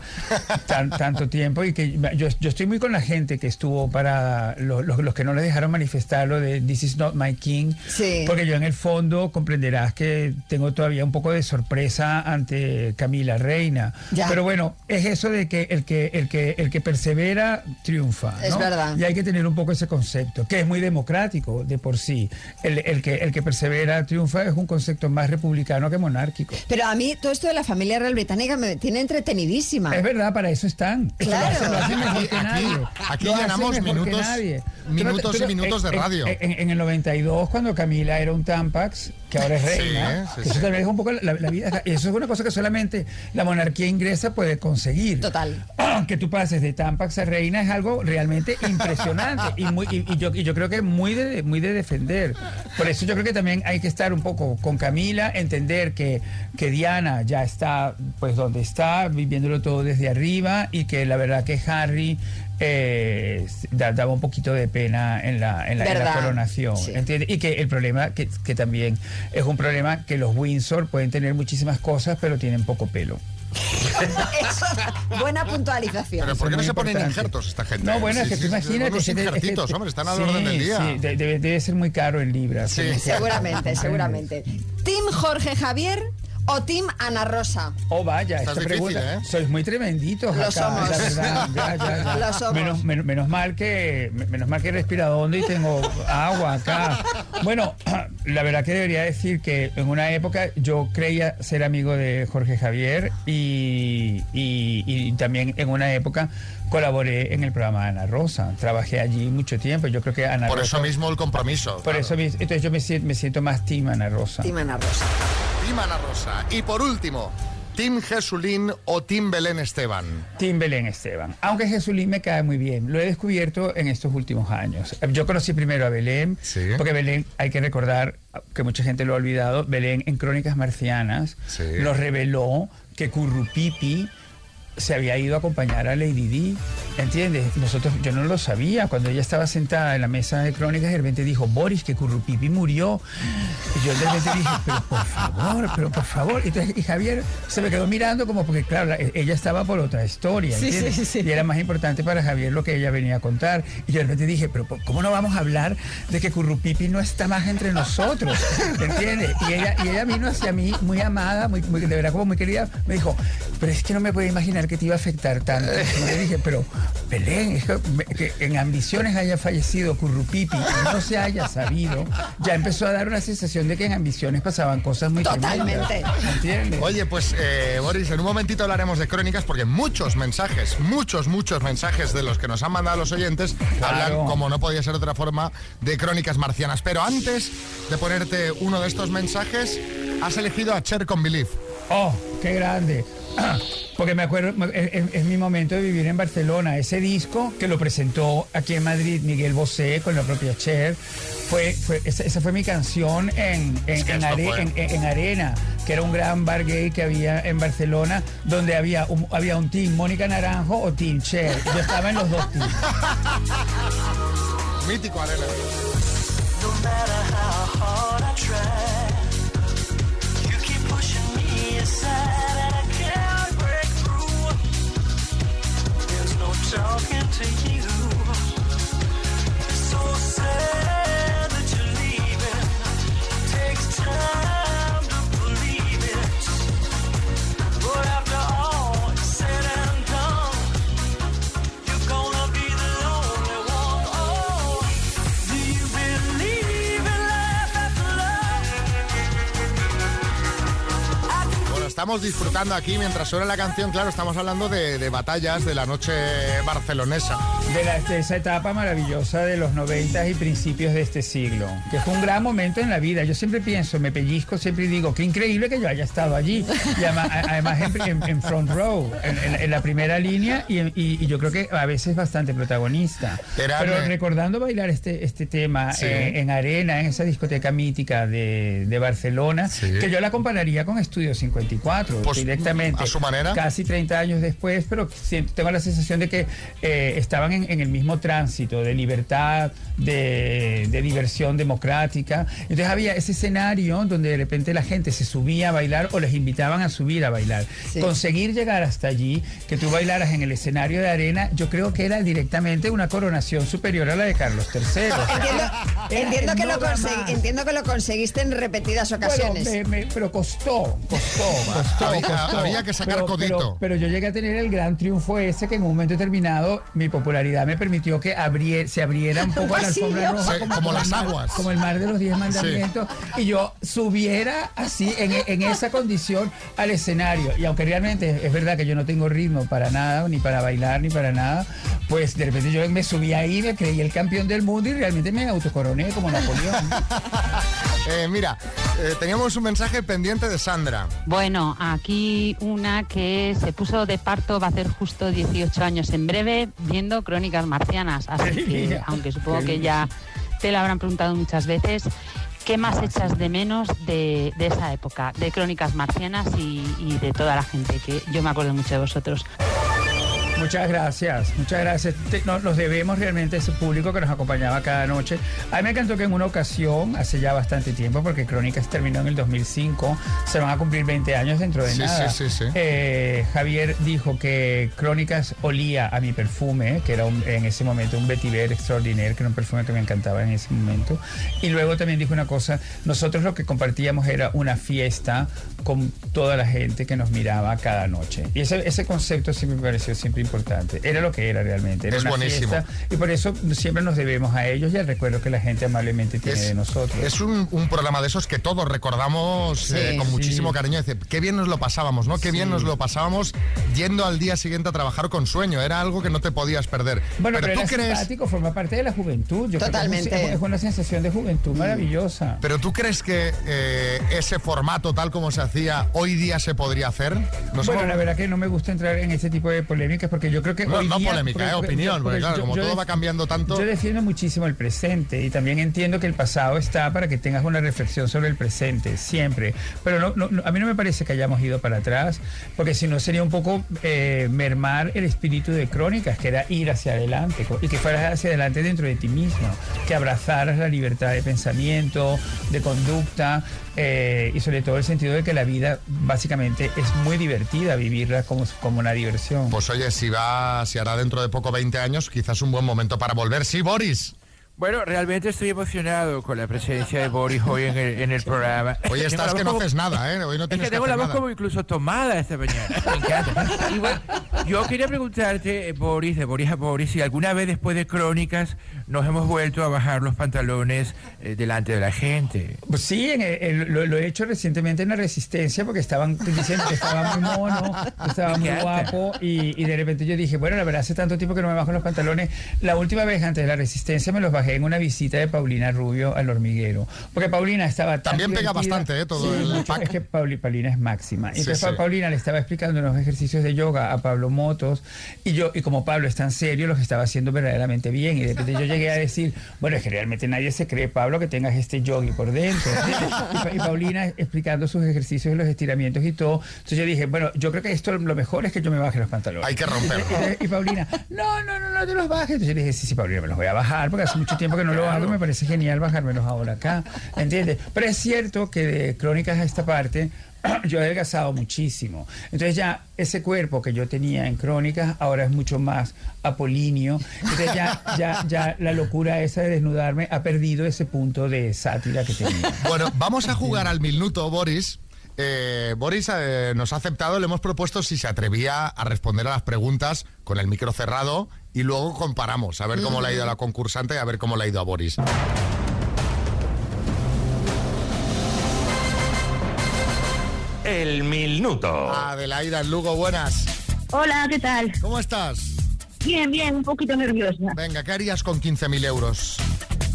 tan- tanto tiempo y que yo, yo estoy muy con la gente que estuvo para los, los- los que no les dejaron manifestar lo de This is not my king,
Sí.
porque yo en el fondo comprenderás que tengo todavía un poco de sorpresa ante Camila Reina.
Ya.
Pero bueno, es eso de que el que, el que, el que persevera triunfa.
Es
¿no?
verdad.
Y hay que tener un poco ese concepto, que es muy democrático de por sí. El, el que, el que persevera triunfa es un concepto más republicano que monárquico.
Pero a mí todo esto de la familia real británica me tiene entretenidísima.
Es verdad, para eso están.
Claro.
Lo hacen, lo hacen mejor que
Aquí-
nadie.
aquí llenamos minutos- minutos y minutos de
en-
radio.
En, en- en el 92, cuando Camila era un Tampax, que ahora es reina,
sí,
eso
sí.
también es un poco la, la vida. Eso es una cosa que solamente la monarquía inglesa puede conseguir.
Total.
Que tú pases de Tampax a reina es algo realmente impresionante y, muy, y, y yo, y yo creo que muy de, muy de defender. Por eso yo creo que también hay que estar un poco con Camila, entender que, que Diana ya está pues donde está, viviéndolo todo desde arriba y que la verdad que Harry eh, da- daba un poquito de pena en la, en la, en la
Verdad,
coronación.
sí.
¿entiendes? Y que el problema, que, que también es un problema que los Windsor pueden tener muchísimas cosas, pero tienen poco pelo.
Eso, buena puntualización.
Pero ¿por qué no se ponen injertos esta gente?
No, bueno, es que
sí,
imagínate.
unos
que te- es que-
injertitos, hombre, están al
Sí,
orden del día.
sí, de- debe, debe ser muy caro en libras.
Seguramente, seguramente. ¿Team Jorge Javier o Team Ana Rosa?
Oh, vaya,
Esta
esta,
es difícil,
pregunta.
¿eh?
Sois muy tremenditos
Lo
acá,
somos.
la verdad. Ya, ya, ya.
Lo somos.
Menos, menos- menos mal que menos mal que he respirado hondo y tengo agua acá. Bueno, la verdad que debería decir que en una época yo creía ser amigo de Jorge Javier y, y- y también en una época colaboré en el programa Ana Rosa. Trabajé allí mucho tiempo. Yo creo que Ana
Por
Rosa.
eso mismo el compromiso.
Por
claro.
eso entonces yo me siento, me siento más team Ana Rosa.
Team Ana Rosa.
Team Ana Rosa. Y por último, Team Jesulín o Team Belén Esteban.
Tim Belén Esteban. Aunque Jesulín me cae muy bien, lo he descubierto en estos últimos años. Yo conocí primero a Belén, porque Belén, hay que recordar que mucha gente lo ha olvidado, Belén en Crónicas Marcianas nos reveló que Currupipi se había ido a acompañar a Lady Di, ¿entiendes? Nosotros, yo no lo sabía, cuando ella estaba sentada en la mesa de crónicas, de repente dijo, Boris, que Currupipi murió. Y yo de repente dije, pero por favor, pero por favor. Y, entonces- y Javier se me quedó mirando como porque, claro, la- ella estaba por otra historia,
Sí,
¿entiendes?
sí, sí.
Y era más importante para Javier lo que ella venía a contar. Y yo de repente dije, pero ¿cómo no vamos a hablar de que Currupipi no está más entre nosotros? ¿Entiendes? Y ella, y ella vino hacia mí muy amada, muy, muy- de verdad como muy querida, me dijo, pero es que no me puedo imaginar que te iba a afectar tanto. Y le dije, pero Belén, es que, en ambiciones haya fallecido Currupipi y no se haya sabido, ya empezó a dar una sensación de que en ambiciones pasaban cosas muy
Totalmente.
tremendas. ¿Entiendes?
Oye, pues eh, Boris, en un momentito hablaremos de crónicas porque muchos mensajes, muchos, muchos mensajes de los que nos han mandado los oyentes
Claro.
hablan, como no podía ser de otra forma, de crónicas marcianas. Pero antes de ponerte uno de estos mensajes, has elegido a Cher con Believe.
Oh, qué grande. Porque me acuerdo, es, mi momento de vivir en Barcelona. Ese disco que lo presentó aquí en Madrid Miguel Bosé con la propia Cher, fue, fue- esa, esa fue mi canción en, en,
Es que
en
esto
Are-
fue.
en- en- en Arena, que era un gran bar gay que había en Barcelona, donde había un, había un team Mónica Naranjo o team Cher. Yo estaba en los dos teams.
Mítico, Arena.
No talking to you. So sad
estamos disfrutando aquí mientras suena la canción, claro, estamos hablando de, de batallas de la noche barcelonesa.
de, la- de esa etapa maravillosa de los 90 y principios de este siglo, que fue un gran momento en la vida. Yo siempre pienso, me pellizco, siempre digo, qué increíble que yo haya estado allí. Y además, además en, en- en front row, en, en- la primera línea, y, y- y yo creo que a veces bastante protagonista. Pero recordando bailar este, este tema
Sí.
eh, en Arena, en esa discoteca mítica de, de Barcelona, que yo la compararía con Estudio 54,
Pues,
directamente.
a su manera.
Casi 30 años después, pero siento- tengo la sensación de que eh, estaban en, en el mismo tránsito de libertad, de, de diversión democrática. Entonces había ese escenario donde de repente la gente se subía a bailar o les invitaban a subir a bailar.
Sí.
Conseguir llegar hasta allí, que tú bailaras en el escenario de arena, yo creo que era directamente una coronación superior a la de Carlos III. O sea,
Entiendo, que lo entiendo que lo conseguiste en repetidas ocasiones.
Bueno, me- me- pero costó, costó, costó,
Había-
costó.
había que sacar
pero,
codito.
Pero, pero yo llegué a tener el gran triunfo ese que en un momento determinado mi popularidad me permitió que abrie- se abriera un poco la alfombra roja
Sí, como las
mar-
aguas.
como el mar de los diez mandamientos y yo subiera así en, en esa condición al escenario y aunque realmente es verdad que yo no tengo ritmo para nada ni para bailar ni para nada pues de repente yo me subí ahí me creí el campeón del mundo y realmente me autocoroné como Napoleón
Eh, mira, eh, teníamos un mensaje pendiente de Sandra.
Bueno, aquí una que se puso de parto va a hacer justo 18 años en breve viendo Crónicas Marcianas. Así que, aunque supongo que ya te lo habrán preguntado muchas veces, ¿qué más echas de menos de, de esa época, de Crónicas Marcianas y, y de toda la gente? Que yo me acuerdo mucho de vosotros.
Muchas gracias, muchas gracias. Te- no- nos debemos realmente a ese público que nos acompañaba cada noche. A mí me encantó que en una ocasión, hace ya bastante tiempo, porque Crónicas terminó en el 2005, se van a cumplir 20 años dentro de
Sí,
nada.
sí, sí, sí.
Eh, Javier dijo que Crónicas olía a mi perfume, que era un- en ese momento un vetiver extraordinario, que era un perfume que me encantaba en ese momento. Y luego también dijo una cosa, nosotros lo que compartíamos era una fiesta con toda la gente que nos miraba cada noche. Y ese, ese concepto sí me pareció siempre importante. Era lo que era realmente. Era
Es
una
buenísimo.
fiesta. Y por eso siempre nos debemos a ellos y al recuerdo que la gente amablemente tiene de nosotros.
Es un, un programa de esos que todos recordamos
Sí,
eh, con
sí.
muchísimo cariño. Dice, qué bien nos lo pasábamos, ¿no? Qué bien
Sí.
nos lo pasábamos yendo al día siguiente a trabajar con sueño. Era algo que no te podías perder.
Bueno, pero,
tú
era
crees...
simpático, forma parte de la juventud. Yo creo que es un-
Totalmente.
es una sensación de juventud maravillosa.
Pero tú crees que eh, ese formato tal como se hacía hoy día se podría hacer? No
bueno,
somos-
la verdad que no me gusta entrar en ese tipo de polémicas porque yo creo que
No,
hoy
no
día-
polémica, eh, opinión, porque claro, como todo va cambiando tanto-
Yo defiendo muchísimo el presente y también entiendo que el pasado está para que tengas una reflexión sobre el presente, siempre. Pero no, no- no- a mí no me parece que hayamos ido para atrás, porque si no sería un poco eh, mermar el espíritu de Crónicas, que era ir hacia adelante y que fueras hacia adelante dentro de ti mismo, que abrazaras la libertad de pensamiento, de conducta eh, y sobre todo el sentido de que la vida básicamente es muy divertida vivirla como, como una diversión.
Pues oye, si va, si hará dentro de poco 20 años, quizás un buen momento para volver. Sí, Boris.
Bueno, realmente estoy emocionado con la presencia de Boris hoy en el, en el programa.
Hoy estás que no
como-
haces nada, ¿eh? Hoy no
Es
tienes
que tengo
hacer
la voz
nada.
como incluso tomada esta mañana. Me encanta. Y bueno, yo quería preguntarte, eh, Boris, de Boris a Boris, si alguna vez después de Crónicas nos hemos vuelto a bajar los pantalones eh, delante de la gente.
Pues sí, en el- el- lo, lo he hecho recientemente en la Resistencia porque estaban diciendo que estaba muy mono, que estaba muy guapo y, y de repente yo dije, bueno, la verdad hace tanto tiempo que no me bajo los pantalones. La última vez antes de la Resistencia me los bajé en una visita de Paulina Rubio al hormiguero. Porque Paulina estaba tan
También pega bastante, ¿eh? Todo
Sí,
el
mucho.
pack.
Es que Pauli- Paulina es máxima.
Sí,
Entonces
sí.
Paulina le estaba explicando unos ejercicios de yoga a Pablo Motos y yo, y como Pablo es tan serio, los estaba haciendo verdaderamente bien. Y de repente yo llegué a decir, bueno, es que realmente nadie se cree, Pablo, que tengas este yogi por dentro. Y, Pa- y Paulina explicando sus ejercicios y los estiramientos y todo. Entonces yo dije, bueno, yo creo que esto lo mejor es que yo me baje los pantalones.
Hay que romperlo.
Y, y Paulina, no, no, no, no te los bajes. Entonces yo dije, sí, sí, Paulina, me los voy a bajar porque hace mucho tiempo que no lo hago me parece genial bajármelos ahora acá. ¿Entiendes? Pero es cierto que de crónicas a esta parte yo he adelgazado muchísimo. Entonces ya ese cuerpo que yo tenía en crónicas ahora es mucho más apolíneo. Entonces ya, ya, ya la locura esa de desnudarme ha perdido ese punto de sátira que tenía.
Bueno, vamos a jugar al minuto, Boris. Eh, Boris eh, nos ha aceptado, le hemos propuesto si se atrevía a responder a las preguntas con el micro cerrado y luego comparamos, a ver cómo le ha ido a la concursante y a ver cómo le ha ido a Boris.
El minuto.
Adelaida en Lugo, buenas.
Hola, ¿qué tal?
¿Cómo estás?
Bien, bien, un poquito nerviosa.
Venga, ¿qué harías con 15.000 euros?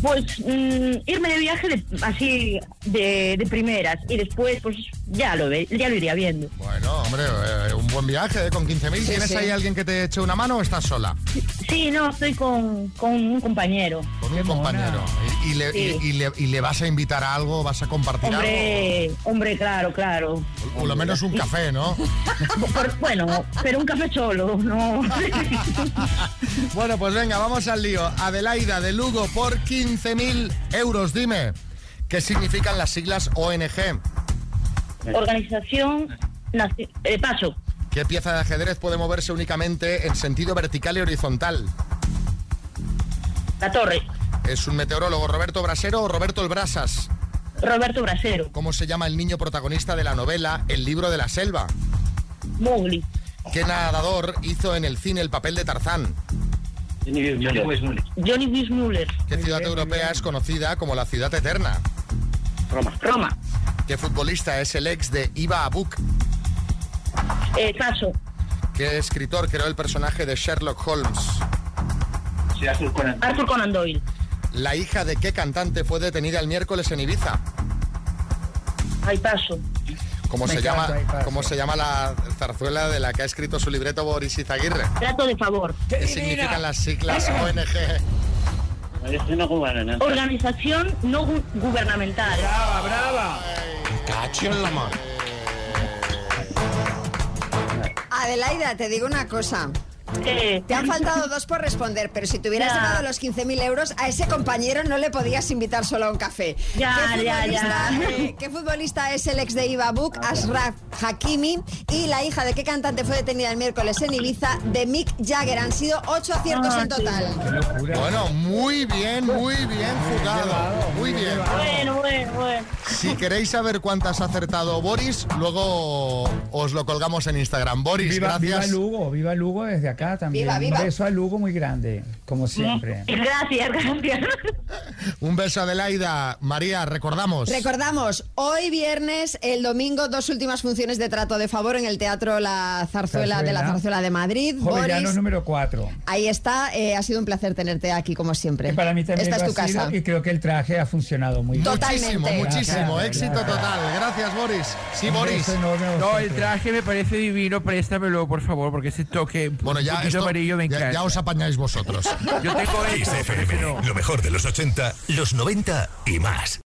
Pues mm, irme de viaje de- así de, de primeras y después pues ya lo ve, ya lo iría viendo.
Bueno, hombre, eh, un buen viaje eh, con 15.000.
Sí,
¿Tienes
sí.
ahí alguien que te eche una mano o estás sola?
Sí, no, estoy con, con un compañero.
Con un compañero. Y, y le,
Sí.
y- y le- y le vas a invitar a algo? ¿Vas a compartir
Hombre, hombre, claro, claro.
algo? Por lo menos un café, ¿no?
Por- bueno, pero un café solo, no.
Bueno, pues venga, vamos al lío. Adelaida de Lugo por 15.000 euros. Dime, ¿qué significan las siglas ONG?
Organización Naci- eh, Paso,
¿Qué pieza de ajedrez puede moverse únicamente en sentido vertical y horizontal?
La Torre,
¿Es un meteorólogo Roberto Brasero o Roberto el Brasas?
Roberto Brasero,
¿Cómo se llama el niño protagonista de la novela El libro de la selva?
Mowgli,
¿Qué nadador hizo en el cine el papel de Tarzán?
Johnny Weissmuller,
¿Qué ciudad europea es conocida como la ciudad eterna?
Roma, Roma,
¿Qué futbolista es el ex de Iva Abuk?
eh, Paso,
¿Qué escritor creó el personaje de Sherlock Holmes?
Arthur Conan Doyle,
¿La hija de qué cantante fue detenida el miércoles en Ibiza?
Ay Paso,
¿Cómo,
Me
se,
encanta,
llama,
paso.
¿Cómo se llama la zarzuela de la que ha escrito su libreto Boris Izaguirre?
Trato de favor.
¿Qué significan las siglas ONG?
Organización no gu- gubernamental.
Brava, brava.
Cacho en la mano.
Adelaida, te digo una cosa. Te han faltado dos por responder, pero si te hubieras ganado los 15.000 euros, a ese compañero no le podías invitar solo a un café.
Ya,
¿Qué
ya,
futbolista,
ya.
eh, ¿Qué futbolista es el ex de Ibabuk, Ashraf Hakimi? Y la hija de qué cantante fue detenida el miércoles en Ibiza, de Mick Jagger. Han sido ocho aciertos
Ah,
en
sí.
total.
Bueno, muy bien, muy bien jugado. Muy bien.
Bueno, bueno, bueno.
Si queréis saber cuántas ha acertado Boris, luego os lo colgamos en Instagram. Boris,
Viva, viva
gracias.
Lugo, viva Lugo desde acá también.
Viva, viva.
Un beso a Lugo muy grande, como siempre.
Gracias, gracias.
Un beso a Adelaida. María, recordamos.
Recordamos, hoy viernes, el domingo, dos últimas funciones de trato de favor en el Teatro La Zarzuela, de la
Zarzuela.
De Madrid.
Jovellanos
Boris,
número 4.
ahí está. eh, ha sido un placer tenerte aquí, como siempre.
Para mí también
Esta es tu
sido
casa.
y creo que el traje ha funcionado muy bien.
Totalmente.
Muchísimo, muchísimo.
Gracias,
Éxito
gracias.
total. Gracias, Boris. Sí,
Un
Boris.
No, el traje me parece divino, préstamelo, por favor, porque ese toque
Bueno,
un
ya,
poquito
esto-
amarillo me
ya,
encanta.
ya os apañáis vosotros.
Yo tengo no.
Lo mejor de los 80, los 90 y más.